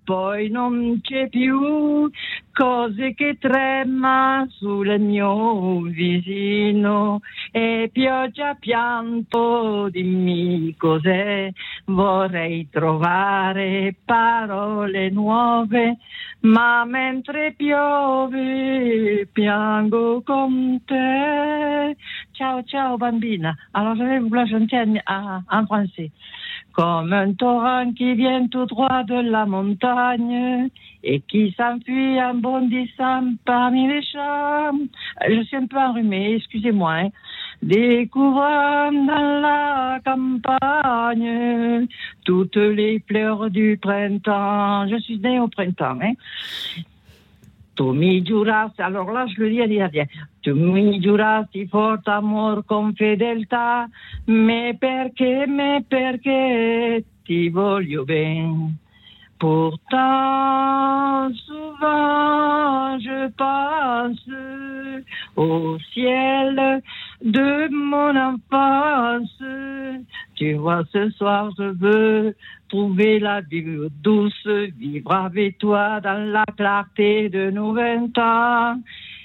poi non c'è più. Cose che trema sul mio visino e pioggia pianto, dimmi cos'è. Vorrei trovare parole nuove, ma mentre piove piango con te. Ciao, ciao bambina. Alors je vais vous la chanter en, en- en français. Comme un torrent qui vient tout droit de la montagne et qui s'enfuit en bondissant parmi les champs. Je suis un peu enrhumée, excusez-moi. hein. Découvrant dans la campagne toutes les fleurs du printemps. Je suis née au printemps. Hein. Tu mi giurasti, alors là je le dis tu mi giurasti forte amor con fedeltà, mais perché, mais perché ti voglio bene. Pourtant, souvent, je pense au ciel de mon enfance. Tu vois, ce soir, je veux trouver la vie douce, vivre avec toi dans la clarté de nos vingt ans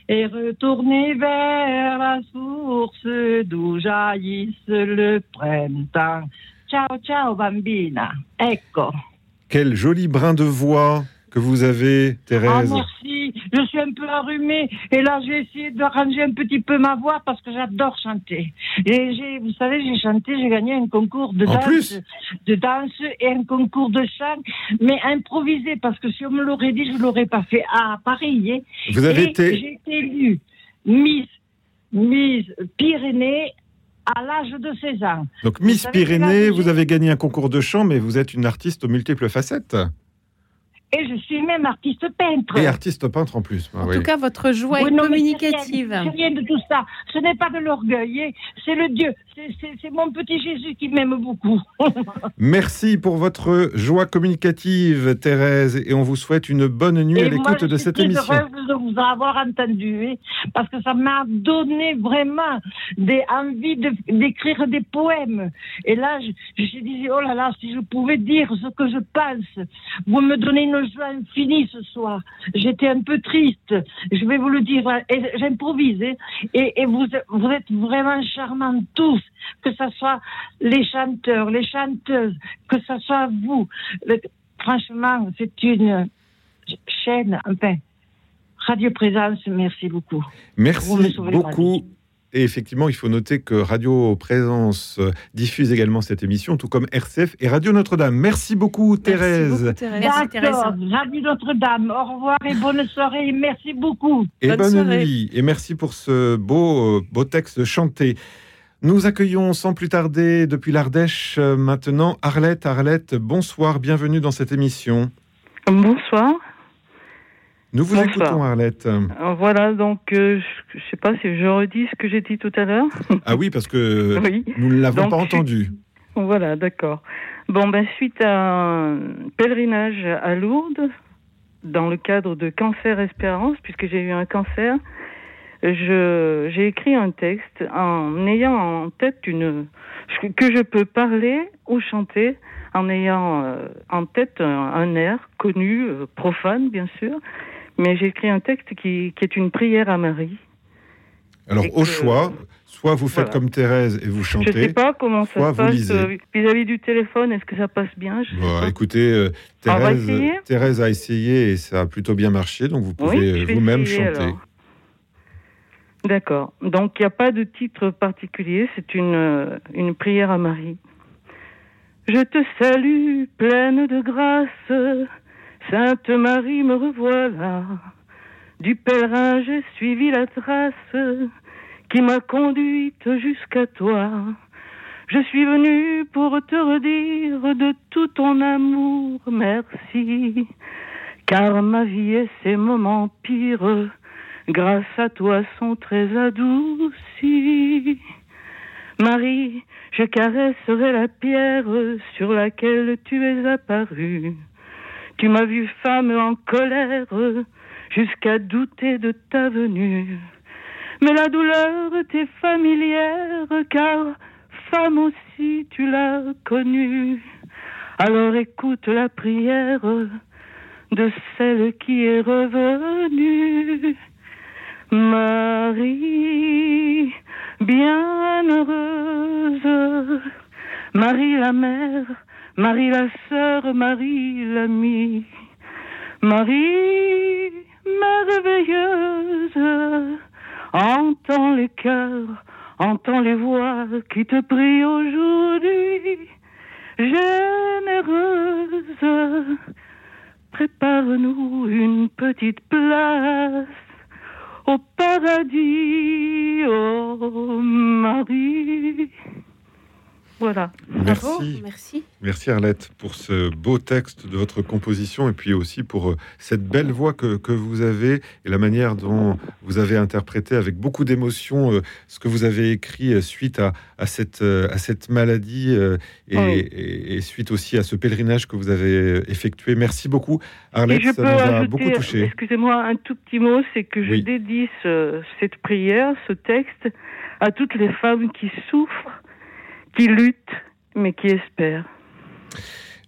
et retourner vers la source d'où jaillisse le printemps. Ciao, ciao, bambina. Ecco. Quel joli brin de voix que vous avez, Ah, Thérèse. merci. Je suis un peu arrumée. Et là, j'ai essayé de ranger un petit peu ma voix parce que j'adore chanter. Et j'ai, vous savez, j'ai chanté, j'ai gagné un concours de En danse, plus de danse et un concours de chant, mais improvisé parce que si on me l'aurait dit, je l'aurais pas fait. Ah, pareil. hein. Vous avez Et été- J'ai été élue Miss, Miss Pyrénées à l'âge de 16 ans. Donc Miss Pyrénées, vous avez gagné un concours de chant, mais vous êtes une artiste aux multiples facettes. Et je suis même artiste peintre. Et artiste peintre en plus. Ah En oui. tout cas, votre joie Oui, est non, communicative. rien, c'est rien de tout ça. Ce n'est pas de l'orgueil. hein. C'est le Dieu. C'est- mon petit Jésus qui m'aime beaucoup. Merci pour votre joie communicative, Thérèse, et on vous souhaite une bonne nuit à Et moi, l'écoute je de suis cette émission. heureuse de vous avoir entendu, hein, parce que ça m'a donné vraiment des envies de- d'écrire des poèmes. Et là, je, je disais, oh là là, si je pouvais dire ce que je pense. Vous me donnez une joie infinie ce soir. J'étais un peu triste. Je vais vous le dire. Et J'improvise. hein. Et, et vous, vous êtes vraiment charmants tous, que ce soit les chanteurs, les chanteuses, que ce soit vous. Le- franchement, c'est une chaîne, enfin, Radio Présence, merci beaucoup. Merci beaucoup. Et effectivement, il faut noter que Radio Présence euh, diffuse également cette émission, tout comme RCF et Radio Notre-Dame. Merci beaucoup, Thérèse. D'accord, Radio Notre-Dame. Au revoir et bonne soirée. Merci beaucoup. Et bonne, nuit. Et merci pour ce beau, euh, beau texte chanté. Nous accueillons sans plus tarder depuis l'Ardèche euh, maintenant Arlette. Arlette, bonsoir, bienvenue dans cette émission. Bonsoir. Nous vous Bonsoir. écoutons, Arlette. Euh, Voilà, donc euh, je ne sais pas si je redis ce que j'ai dit tout à l'heure. Ah oui, parce que Oui. nous ne l'avons pas entendu. Voilà, d'accord. Bon, ben suite à un pèlerinage à Lourdes, dans le cadre de Cancer Espérance, puisque j'ai eu un cancer, je j'ai écrit un texte en ayant en tête une que je peux parler ou chanter en ayant euh, en tête un, un air connu, profane bien sûr, mais j'ai écrit un texte qui, qui est une prière à Marie. Alors, au que- choix, soit vous faites Voilà. comme Thérèse et vous Je chantez. sais pas comment ça se passe euh, vis-à-vis du téléphone. Est-ce que ça passe bien? Je Bon, écoutez, euh, Thérèse, Thérèse a essayé et ça a plutôt bien marché, donc vous Oui, pouvez je vais vous-même chanter. D'accord. Donc il n'y a pas de titre particulier, c'est une, euh, une prière à Marie. Je te salue, pleine de grâce, Sainte Marie, me revoilà. Du pèlerin, j'ai suivi la trace qui m'a conduite jusqu'à toi. Je suis venue pour te redire de tout ton amour, merci. Car ma vie et ses moments pires, grâce à toi, sont très adoucis. Marie, je caresserai la pierre sur laquelle tu es apparue. Tu m'as vue femme en colère jusqu'à douter de ta venue. Mais la douleur t'est familière car femme aussi tu l'as connue. Alors écoute la prière de celle qui est revenue. Marie, bienheureuse, Marie la mère, Marie la sœur, Marie l'amie, Marie merveilleuse, entends les cœurs, entends les voix qui te prient aujourd'hui, généreuse, prépare-nous une petite place au paradis, oh Marie. Voilà. Merci. merci. Merci Arlette pour ce beau texte de votre composition et puis aussi pour euh, cette belle voix que, que vous avez et la manière dont vous avez interprété avec beaucoup d'émotion euh, ce que vous avez écrit euh, suite à, à, cette, à cette maladie euh, et, Oui. et- et suite aussi à ce pèlerinage que vous avez effectué. Merci beaucoup Arlette, ça nous a ajouter, beaucoup touché. excusez-moi, un tout petit mot, c'est que je Oui. dédie ce- cette prière, ce texte, à toutes les femmes qui souffrent, qui luttent, mais qui espèrent.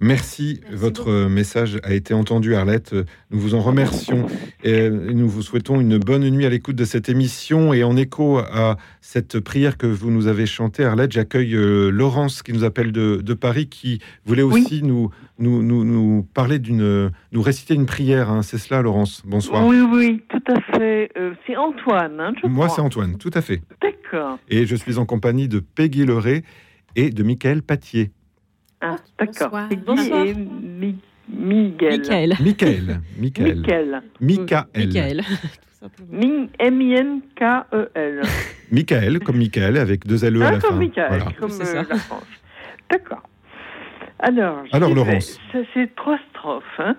Merci, votre message a été entendu, Arlette. Nous vous en remercions et nous vous souhaitons une bonne nuit à l'écoute de cette émission. Et en écho à cette prière que vous nous avez chantée, Arlette, j'accueille euh, Laurence qui nous appelle de, de Paris, qui voulait aussi nous, nous, nous, nous parler d'une, nous réciter une prière. hein. C'est cela, Laurence. Bonsoir. Oui, oui, tout à fait. Euh, c'est Antoine, hein, je Moi, crois. c'est Antoine, tout à fait. D'accord. Et je suis en compagnie de Peggy Leray et de Michael Patier. Ah, d'accord. bonsoir. Et Mi- Miguel. Michael. Michael. Michael. Michael. Michael. Michael. Mi- M-I-N-K-E-L. Michael, comme Michael, avec deux LE à Ah, la comme fin. Michael, Voilà. comme C'est euh, ça. la France. D'accord. Alors, Alors, Laurence. Ça, c'est trois strophes. hein.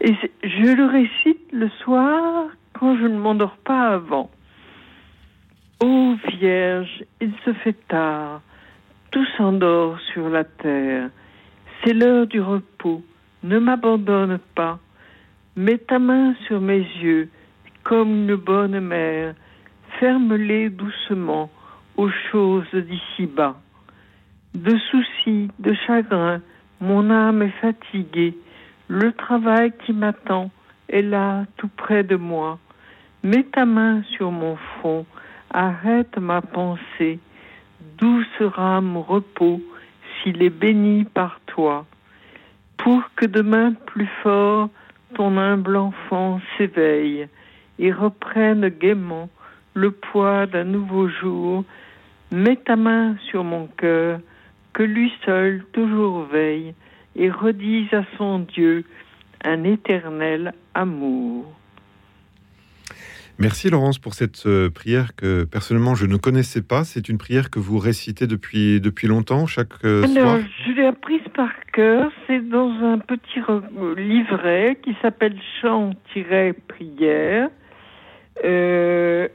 Et je le récite le soir quand je ne m'endors pas avant. Ô Vierge, il se fait tard, tout s'endort sur la terre. C'est l'heure du repos, ne m'abandonne pas. Mets ta main sur mes yeux, comme une bonne mère. Ferme-les doucement aux choses d'ici-bas. De soucis, de chagrin, mon âme est fatiguée. Le travail qui m'attend est là, tout près de moi. Mets ta main sur mon front, arrête ma pensée. D'où sera mon repos s'il est béni par toi Pour que demain plus fort, ton humble enfant s'éveille et reprenne gaiement le poids d'un nouveau jour. Mets ta main sur mon cœur, que lui seul toujours veille, et redise à son Dieu un éternel amour. Merci Laurence pour cette euh, prière que personnellement je ne connaissais pas. C'est une prière que vous récitez depuis, depuis longtemps, chaque euh, Alors, soir je l'ai apprise par cœur. C'est dans un petit re- livret qui s'appelle Chant-prière euh,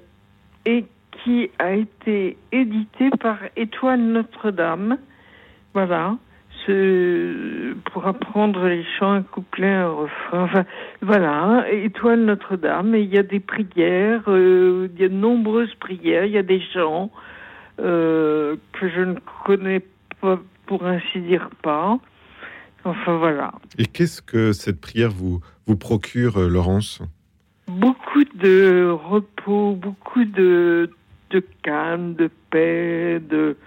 et qui a été édité par Étoile Notre-Dame. Voilà. Ce, pour apprendre les chants, un couplet, un refrain. Enfin, voilà, Étoile Notre-Dame. Et il y a des prières, euh, il y a de nombreuses prières, il y a des chants euh, que je ne connais pas, pour ainsi dire pas. Enfin voilà. Et qu'est-ce que cette prière vous, vous procure, euh, Laurence? Beaucoup de repos, beaucoup de, de calme, de paix, de,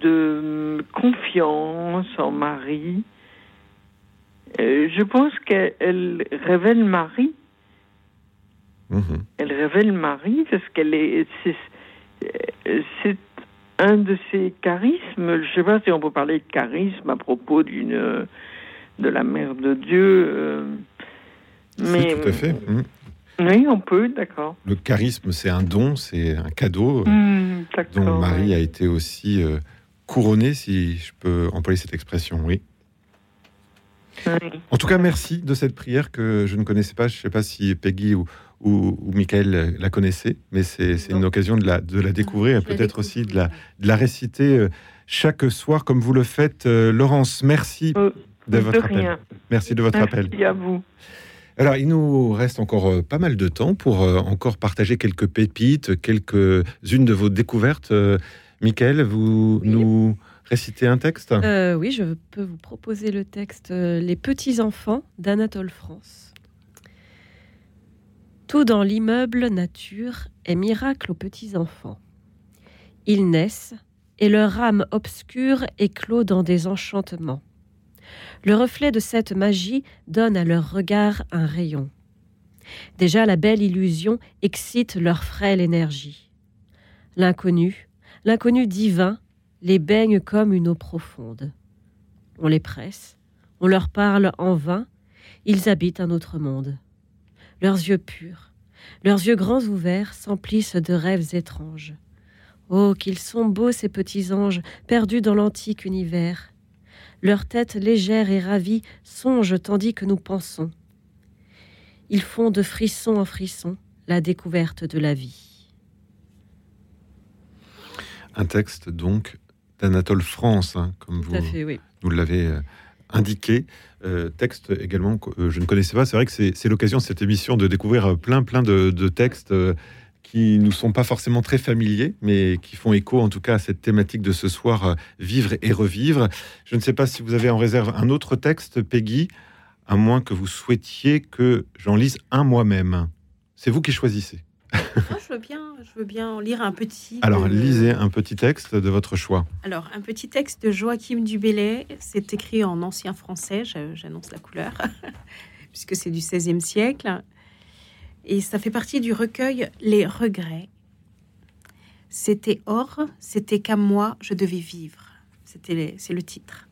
de confiance en Marie. Euh, je pense qu'elle révèle Marie. Elle révèle Marie parce qu'elle est. C'est, un de ses charismes. Je ne sais pas si on peut parler de charisme à propos d'une de la mère de Dieu. euh, mais Tout à fait. Mhm. oui, on peut, d'accord. Le charisme, c'est un don, c'est un cadeau d'accord, dont Marie a été aussi euh, couronnée, si je peux employer cette expression, oui. En tout cas, merci de cette prière que je ne connaissais pas. Je ne sais pas si Peggy ou, ou, ou Michael la connaissaient, mais c'est une occasion de la, de la découvrir et peut-être aussi de la, de la réciter euh, chaque soir comme vous le faites. Euh, Laurence, merci de de votre appel. Merci de votre appel. Merci à vous. Alors, il nous reste encore euh, pas mal de temps pour encore partager quelques pépites, quelques-unes de vos découvertes. Michael, vous nous récitez un texte? Euh, oui, je peux vous proposer le texte euh, Les petits-enfants d'Anatole France. Tout dans l'immeuble nature est miracle aux petits-enfants. Ils naissent et leur âme obscure éclot dans des enchantements. Le reflet de cette magie donne à leur regard un rayon. Déjà la belle illusion excite leur frêle énergie. L'inconnu, l'inconnu divin, les baigne comme une eau profonde. On les presse, on leur parle en vain, ils habitent un autre monde. Leurs yeux purs, leurs yeux grands ouverts s'emplissent de rêves étranges. Oh, qu'ils sont beaux ces petits anges perdus dans l'antique univers. Leur tête légère et ravie songe tandis que nous pensons. Ils font de frisson en frisson la découverte de la vie. Un texte donc d'Anatole France, hein, comme Tout vous fait, oui. l'avez euh, indiqué. Euh, texte également que euh, je ne connaissais pas. C'est vrai que c'est l'occasion de cette émission de découvrir plein plein de, de textes euh, qui nous sont pas forcément très familiers, mais qui font écho en tout cas à cette thématique de ce soir, euh, vivre et revivre. Je ne sais pas si vous avez en réserve un autre texte, Peggy, à moins que vous souhaitiez que j'en lise un moi-même. C'est vous qui choisissez. Je veux bien, je veux bien en lire un petit. Alors, de- lisez un petit texte de votre choix. Alors, un petit texte de Joachim Dubélé, c'est écrit en ancien français, j'annonce la couleur, puisque c'est du XVIe siècle. Et ça fait partie du recueil Les regrets. C'était or, c'était qu'à moi je devais vivre. C'était c'est le titre.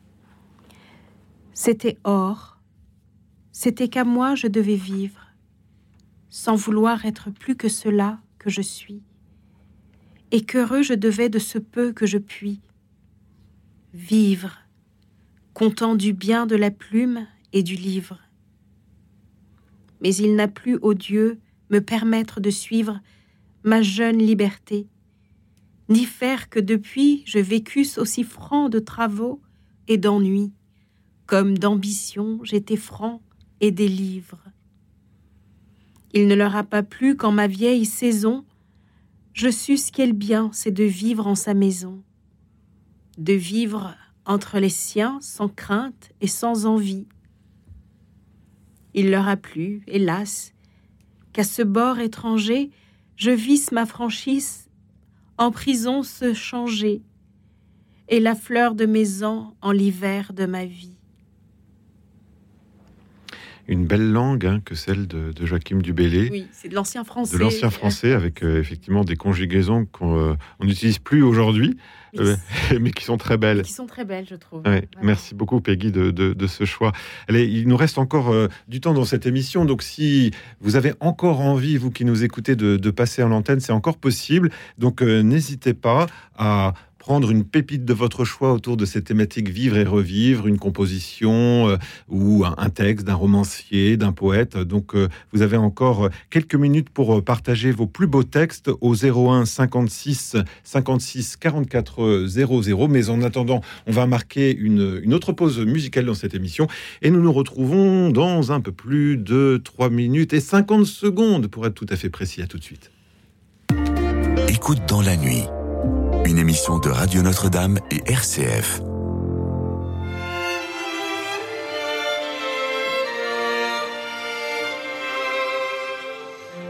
C'était or, c'était qu'à moi je devais vivre, sans vouloir être plus que cela que je suis et qu'heureux je devais de ce peu que je puis vivre, content du bien de la plume et du livre. Mais il n'a plus, ô Dieu, me permettre de suivre ma jeune liberté, ni faire que depuis je vécusse aussi franc de travaux et d'ennuis, comme d'ambition j'étais franc et des. Il ne leur a pas plu qu'en ma vieille saison, je susse quel bien c'est de vivre en sa maison, de vivre entre les siens sans crainte et sans envie. Il leur a plu, hélas, qu'à ce bord étranger, je visse ma franchise en prison se changer, et la fleur de mes ans en l'hiver de ma vie. Une belle langue hein, que celle de, de Joachim Dubélé. Oui, c'est de l'ancien français. De l'ancien français, avec euh, effectivement des conjugaisons qu'on euh, n'utilise plus aujourd'hui, euh, mais qui sont très belles. Qui sont très belles, je trouve. Ouais, merci beaucoup Peggy de, de- de ce choix. Allez, il nous reste encore du temps dans cette émission, donc si vous avez encore envie, vous qui nous écoutez, de, passer en antenne, c'est encore possible. Donc n'hésitez pas à prendre une pépite de votre choix autour de cette thématique vivre et revivre, une composition euh, ou un, texte d'un romancier, d'un poète. Donc euh, vous avez encore euh, quelques minutes pour partager vos plus beaux textes au 01 56 56 44 00. Mais en attendant, on va marquer une, une autre pause musicale dans cette émission et nous nous retrouvons dans un peu plus de 3 minutes et 50 secondes pour être tout à fait précis. À tout de suite. Écoute dans la nuit. Une émission de Radio Notre-Dame et RCF.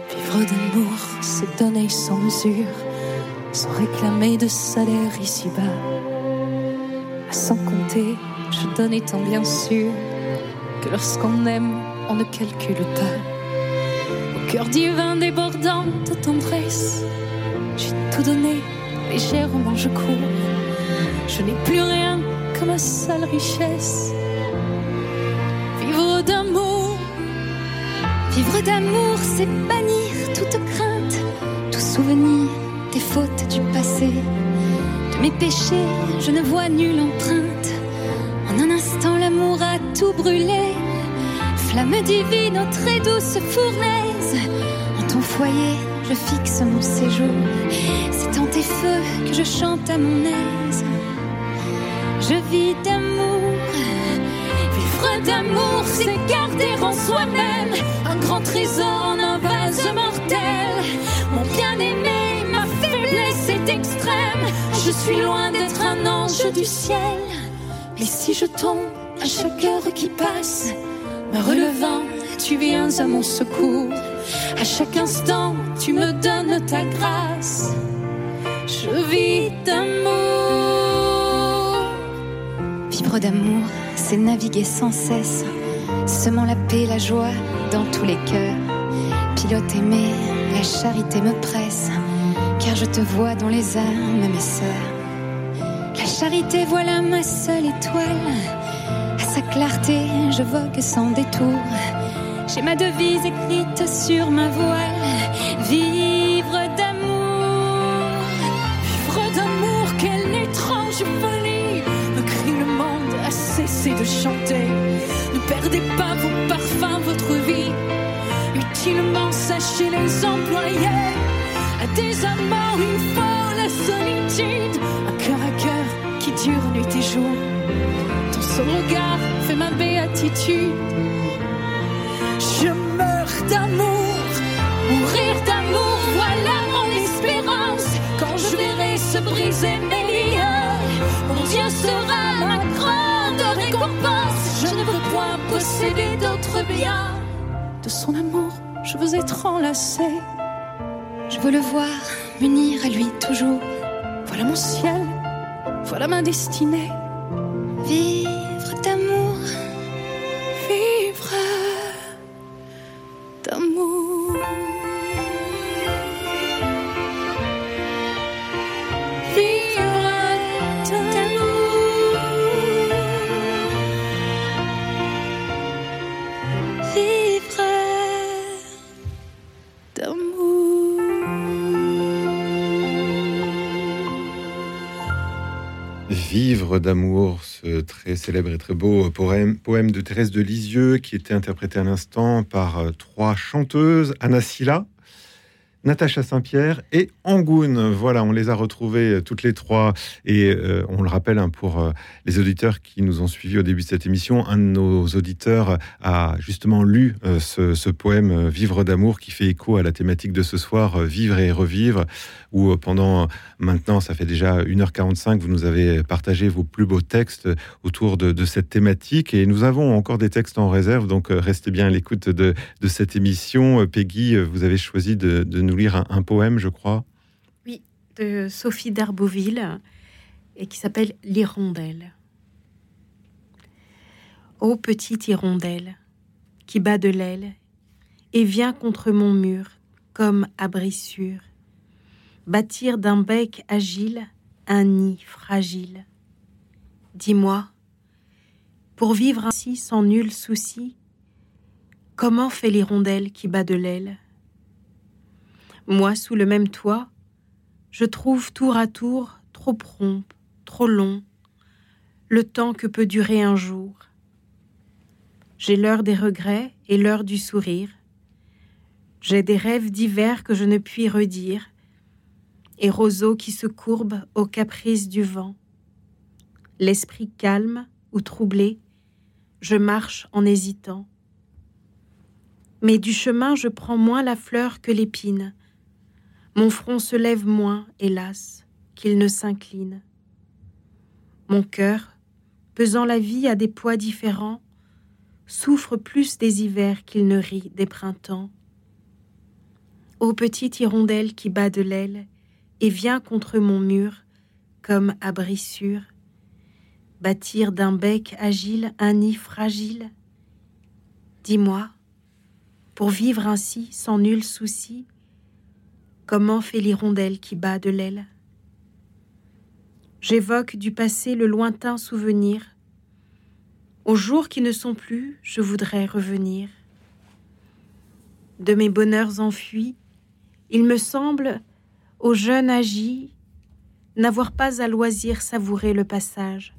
Vivre d'amour, c'est donner sans mesure, sans réclamer de salaire ici-bas. Sans compter, je donne étant bien sûr que lorsqu'on aime, on ne calcule pas. Au cœur divin débordant de tendresse, j'ai tout donné, légèrement je cours. Je n'ai plus rien que ma seule richesse. Vivre d'amour, Vivre d'amour, c'est bannir toute crainte, tout souvenir des fautes du passé. De mes péchés, je ne vois nulle empreinte. En un instant, l'amour a tout brûlé. Flamme divine, ô très douce fournaise. En ton foyer, je fixe mon séjour. Tes feux que je chante à mon aise. Je vis d'amour. Vivre d'amour, c'est garder en soi-même un grand trésor en un vase mortel. Mon bien-aimé, ma faiblesse est extrême. Je suis loin d'être un ange du ciel. Mais si je tombe à chaque heure qui passe, me relevant, tu viens à mon secours. À chaque instant, tu me donnes ta grâce. Je vis d'amour. Vivre d'amour, c'est naviguer sans cesse, semant la paix, la joie dans tous les cœurs. Pilote aimé, la charité me presse, car je te vois dans les âmes, mes sœurs. La charité, voilà ma seule étoile. À sa clarté, je vogue sans détour. J'ai ma devise écrite sur ma voile. Vivre étrange folie Me crie le monde à cesser de chanter. Ne perdez pas vos parfums, votre vie. Utilement sachez les employer. À des amants, il faut la solitude. Un cœur à cœur qui dure nuit et jour. Ton seul regard fait ma béatitude. Je meurs d'amour. Mourir d'amour, voilà mon espérance. Quand je verrai se briser mes Dieu sera ma grande récompense. Je ne veux point posséder d'autres biens. De son amour, je veux être enlacé. Je veux le voir, m'unir à lui toujours. Voilà mon ciel, voilà ma destinée. Vivre Vivre d'amour, ce très célèbre et très beau poème, de Thérèse de Lisieux qui était interprété à l'instant par euh, trois chanteuses, Anna Silla, Natacha Saint-Pierre et Angoun. Voilà, on les a retrouvées euh, toutes les trois. Et euh, on le rappelle hein, pour les auditeurs qui nous ont suivis au début de cette émission, un de nos auditeurs a justement lu ce, poème Vivre d'amour qui fait écho à la thématique de ce soir, Vivre et revivre, où euh, pendant maintenant, ça fait déjà 1h45, vous nous avez partagé vos plus beaux textes autour de, cette thématique. Et nous avons encore des textes en réserve, donc euh, restez bien à l'écoute de, cette émission. Euh, Peggy, euh, vous avez choisi de, nous lire un, poème, je crois. Oui, de Sophie d'Arbeauville et qui s'appelle L'hirondelle. Ô petite hirondelle, qui bat de l'aile et vient contre mon mur comme sûr, bâtir d'un bec agile un nid fragile. Dis-moi, pour vivre ainsi sans nul souci, comment fait l'hirondelle qui bat de l'aile? Moi, sous le même toit, je trouve tour à tour trop prompt, trop long, le temps que peut durer un jour. J'ai l'heure des regrets et l'heure du sourire. J'ai des rêves divers que je ne puis redire, et roseaux qui se courbent aux caprices du vent. L'esprit calme ou troublé, je marche en hésitant. Mais du chemin je prends moins la fleur que l'épine. Mon front se lève moins, hélas, qu'il ne s'incline. Mon cœur, pesant la vie à des poids différents, souffre plus des hivers qu'il ne rit des printemps. Ô petite hirondelle qui bat de l'aile et vient contre mon mur, comme abri sûr, bâtir d'un bec agile un nid fragile. Dis-moi, pour vivre ainsi sans nul souci, comment fait l'hirondelle qui bat de l'aile? J'évoque du passé le lointain souvenir. Aux jours qui ne sont plus, je voudrais revenir. De mes bonheurs enfuis, il me semble, au jeune agi, n'avoir pas à loisir savouré le passage,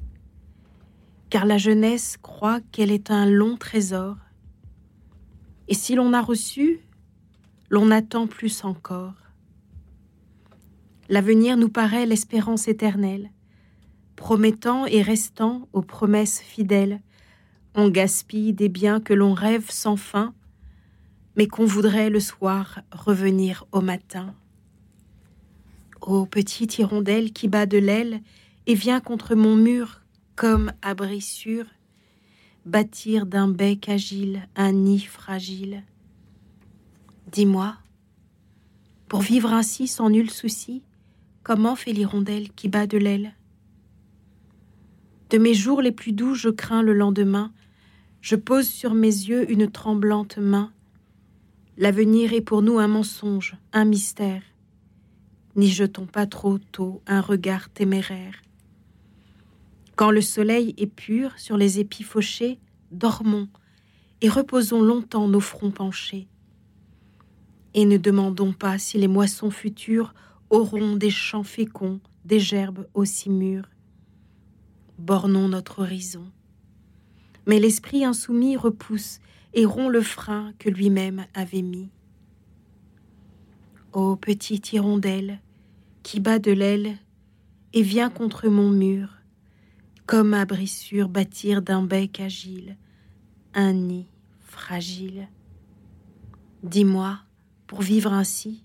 car la jeunesse croit qu'elle est un long trésor, et si l'on a reçu, l'on attend plus encore. L'avenir nous paraît l'espérance éternelle, promettant et restant aux promesses fidèles, on gaspille des biens que l'on rêve sans fin, mais qu'on voudrait le soir revenir au matin. Ô petite hirondelle qui bat de l'aile et vient contre mon mur comme abri sûr, bâtir d'un bec agile un nid fragile. Dis-moi, pour vivre ainsi sans nul souci, comment fait l'hirondelle qui bat de l'aile? De mes jours les plus doux, je crains le lendemain. Je pose sur mes yeux une tremblante main. L'avenir est pour nous un mensonge, un mystère. N'y jetons pas trop tôt un regard téméraire. Quand le soleil est pur sur les épis fauchés, dormons et reposons longtemps nos fronts penchés. Et ne demandons pas si les moissons futures auront des champs féconds, des gerbes aussi mûres bornons notre horizon. Mais l'esprit insoumis repousse et rompt le frein que lui-même avait mis. Ô petite hirondelle qui bat de l'aile et vient contre mon mur, comme à brissure bâtir d'un bec agile un nid fragile. Dis-moi, pour vivre ainsi,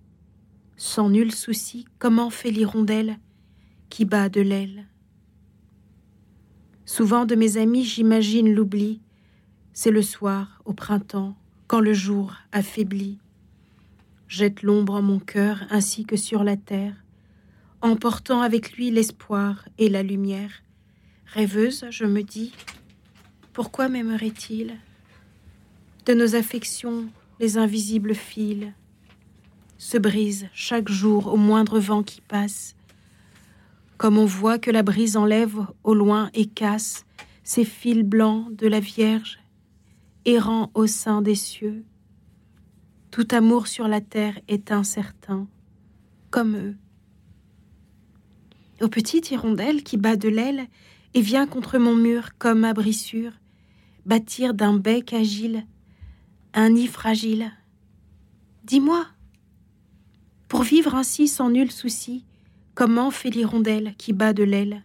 sans nul souci, comment fait l'hirondelle qui bat de l'aile? Souvent de mes amis, j'imagine l'oubli. C'est le soir, au printemps, quand le jour affaiblit. Jette l'ombre en mon cœur ainsi que sur la terre, emportant avec lui l'espoir et la lumière. Rêveuse, je me dis, pourquoi m'aimerait-il? De nos affections, les invisibles fils se brisent chaque jour au moindre vent qui passe comme on voit que la brise enlève au loin et casse ces fils blancs de la Vierge, errant au sein des cieux. Tout amour sur la terre est incertain, comme eux. Aux petites hirondelles qui bat de l'aile et vient contre mon mur comme abrissure, bâtir d'un bec agile un nid fragile. Dis-moi, pour vivre ainsi sans nul souci, Comment fait l'hirondelle qui bat de l'aile?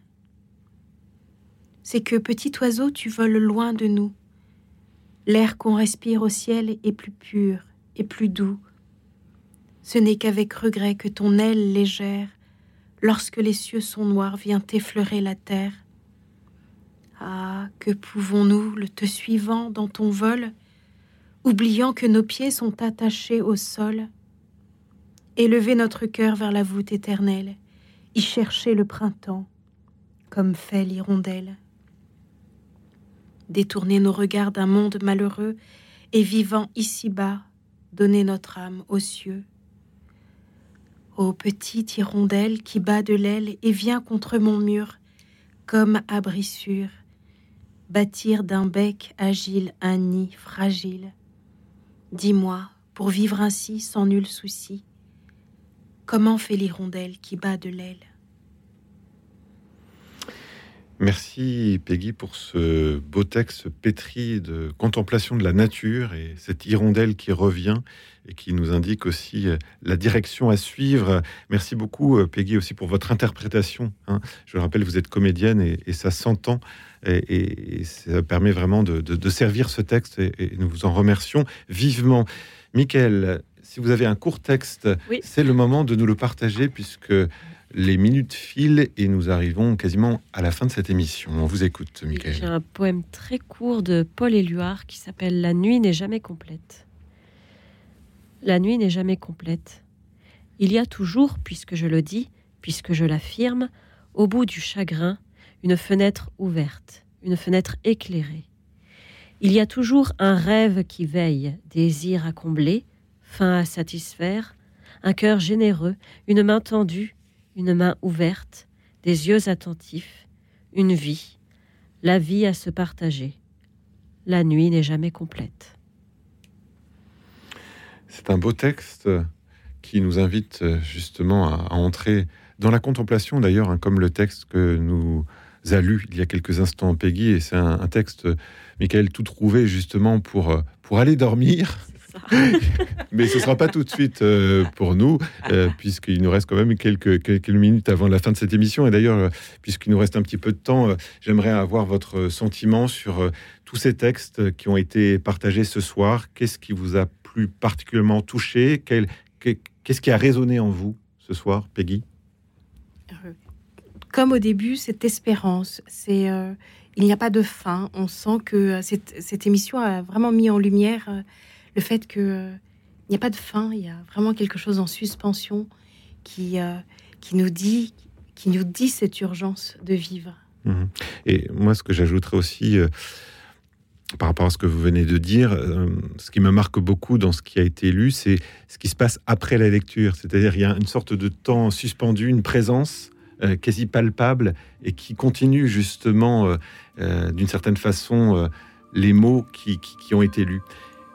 C'est que, petit oiseau, tu voles loin de nous. L'air qu'on respire au ciel est plus pur et plus doux. Ce n'est qu'avec regret que ton aile légère, lorsque les cieux sont noirs, vient effleurer la terre. Ah, que pouvons-nous, le te suivant dans ton vol, oubliant que nos pieds sont attachés au sol, élever notre cœur vers la voûte éternelle y chercher le printemps, comme fait l'hirondelle. Détourner nos regards d'un monde malheureux et vivant ici-bas, donner notre âme aux cieux. Ô petite hirondelle qui bat de l'aile et vient contre mon mur, comme abri sûr, bâtir d'un bec agile un nid fragile. Dis-moi, pour vivre ainsi sans nul souci, comment fait l'hirondelle qui bat de l'aile? Merci Peggy pour ce beau texte pétri de contemplation de la nature et cette hirondelle qui revient et qui nous indique aussi euh, la direction à suivre. Merci beaucoup euh, Peggy aussi pour votre interprétation. hein. Je le rappelle, vous êtes comédienne et, ça s'entend et, ça permet vraiment de, servir ce texte et, et nous vous en remercions vivement. Michael, si vous avez un court texte, Oui. c'est le moment de nous le partager puisque les minutes filent et nous arrivons quasiment à la fin de cette émission. On vous écoute, J'ai Michael. un poème très court de Paul Éluard qui s'appelle La nuit n'est jamais complète. La nuit n'est jamais complète. Il y a toujours, puisque je le dis, puisque je l'affirme, au bout du chagrin, une fenêtre ouverte, une fenêtre éclairée. Il y a toujours un rêve qui veille, désir à combler, faim à satisfaire, un cœur généreux, une main tendue, une main ouverte, des yeux attentifs, une vie, la vie à se partager. La nuit n'est jamais complète. C'est un beau texte qui nous invite euh, justement à, à entrer dans la contemplation, d'ailleurs, hein, comme le texte que nous a lu il y a quelques instants Peggy. Et c'est un, un texte, Michael, tout trouvé justement pour, euh, pour aller dormir. Mais ce ne sera pas tout de suite euh, pour nous, euh, puisqu'il nous reste quand même quelques, minutes avant la fin de cette émission. Et d'ailleurs, euh, puisqu'il nous reste un petit peu de temps, j'aimerais avoir votre sentiment sur tous ces textes qui ont été partagés ce soir. Qu'est-ce qui vous a plus particulièrement touché? Qu'est-ce qui a résonné en vous ce soir, Peggy? Comme au début, cette espérance, c'est il n'y a pas de fin. On sent que cette, émission a vraiment mis en lumière le fait que euh, n'y a pas de fin. Il y a vraiment quelque chose en suspension qui euh, qui nous dit qui nous dit cette urgence de vivre. Mhm. Et moi, ce que j'ajouterais aussi euh, par rapport à ce que vous venez de dire, ce qui me marque beaucoup dans ce qui a été lu, c'est ce qui se passe après la lecture. C'est-à-dire, il y a une sorte de temps suspendu, une présence quasi palpable et qui continue justement, d'une certaine façon, les mots qui- qui ont été lus.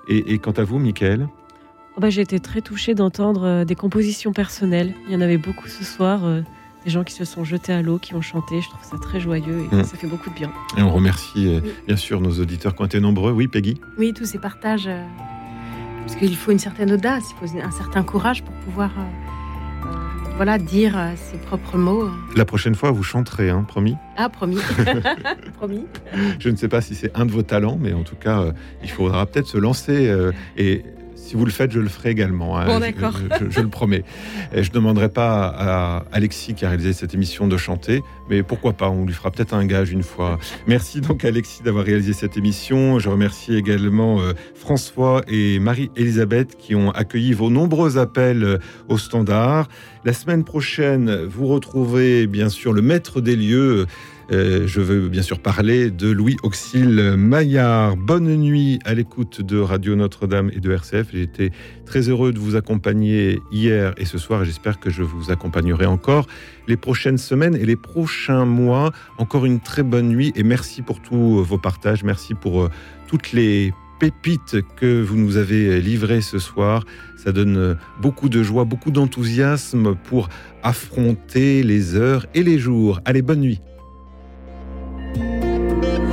Et, et quant à vous, Michael Oh bah, J'ai été très touchée d'entendre euh, des compositions personnelles. Il y en avait beaucoup ce soir. euh, des gens qui se sont jetés à l'eau, qui ont chanté. Je trouve ça très joyeux et Mm. ça fait beaucoup de bien. Et on remercie euh, bien sûr nos auditeurs qui ont été nombreux. Oui, Peggy Oui, tous ces partages, euh, parce qu'il faut une certaine audace, il faut un certain courage pour pouvoir euh, euh, voilà dire euh, ses propres mots. La prochaine fois, vous chanterez, hein, promis Ah, promis, promis. Je ne sais pas si c'est un de vos talents, mais en tout cas, euh, il faudra peut-être se lancer. euh, et si vous le faites, je le ferai également. hein. Bon, Je- d'accord. Je, je le promets. Et je ne demanderai pas à Alexis qui a réalisé cette émission de chanter, mais pourquoi pas On lui fera peut-être un gage une fois. Merci donc Alexis d'avoir réalisé cette émission. Je remercie également euh, François et Marie-Elisabeth qui ont accueilli vos nombreux appels euh, au standard. La semaine prochaine, vous retrouvez bien sûr le maître des lieux. Euh, je veux bien sûr parler de Louis Auxil Maillard. Bonne nuit à l'écoute de Radio Notre-Dame et de RCF. Été très heureux de vous accompagner hier et ce soir j'espère que je vous accompagnerai encore les prochaines semaines et les prochains mois. Encore une très bonne nuit et merci pour tous vos partages. Merci pour euh, toutes les pépites que vous nous avez livrées ce soir. Ça donne euh, beaucoup de joie, beaucoup d'enthousiasme pour affronter les heures et les jours. Allez, bonne nuit. Thank you.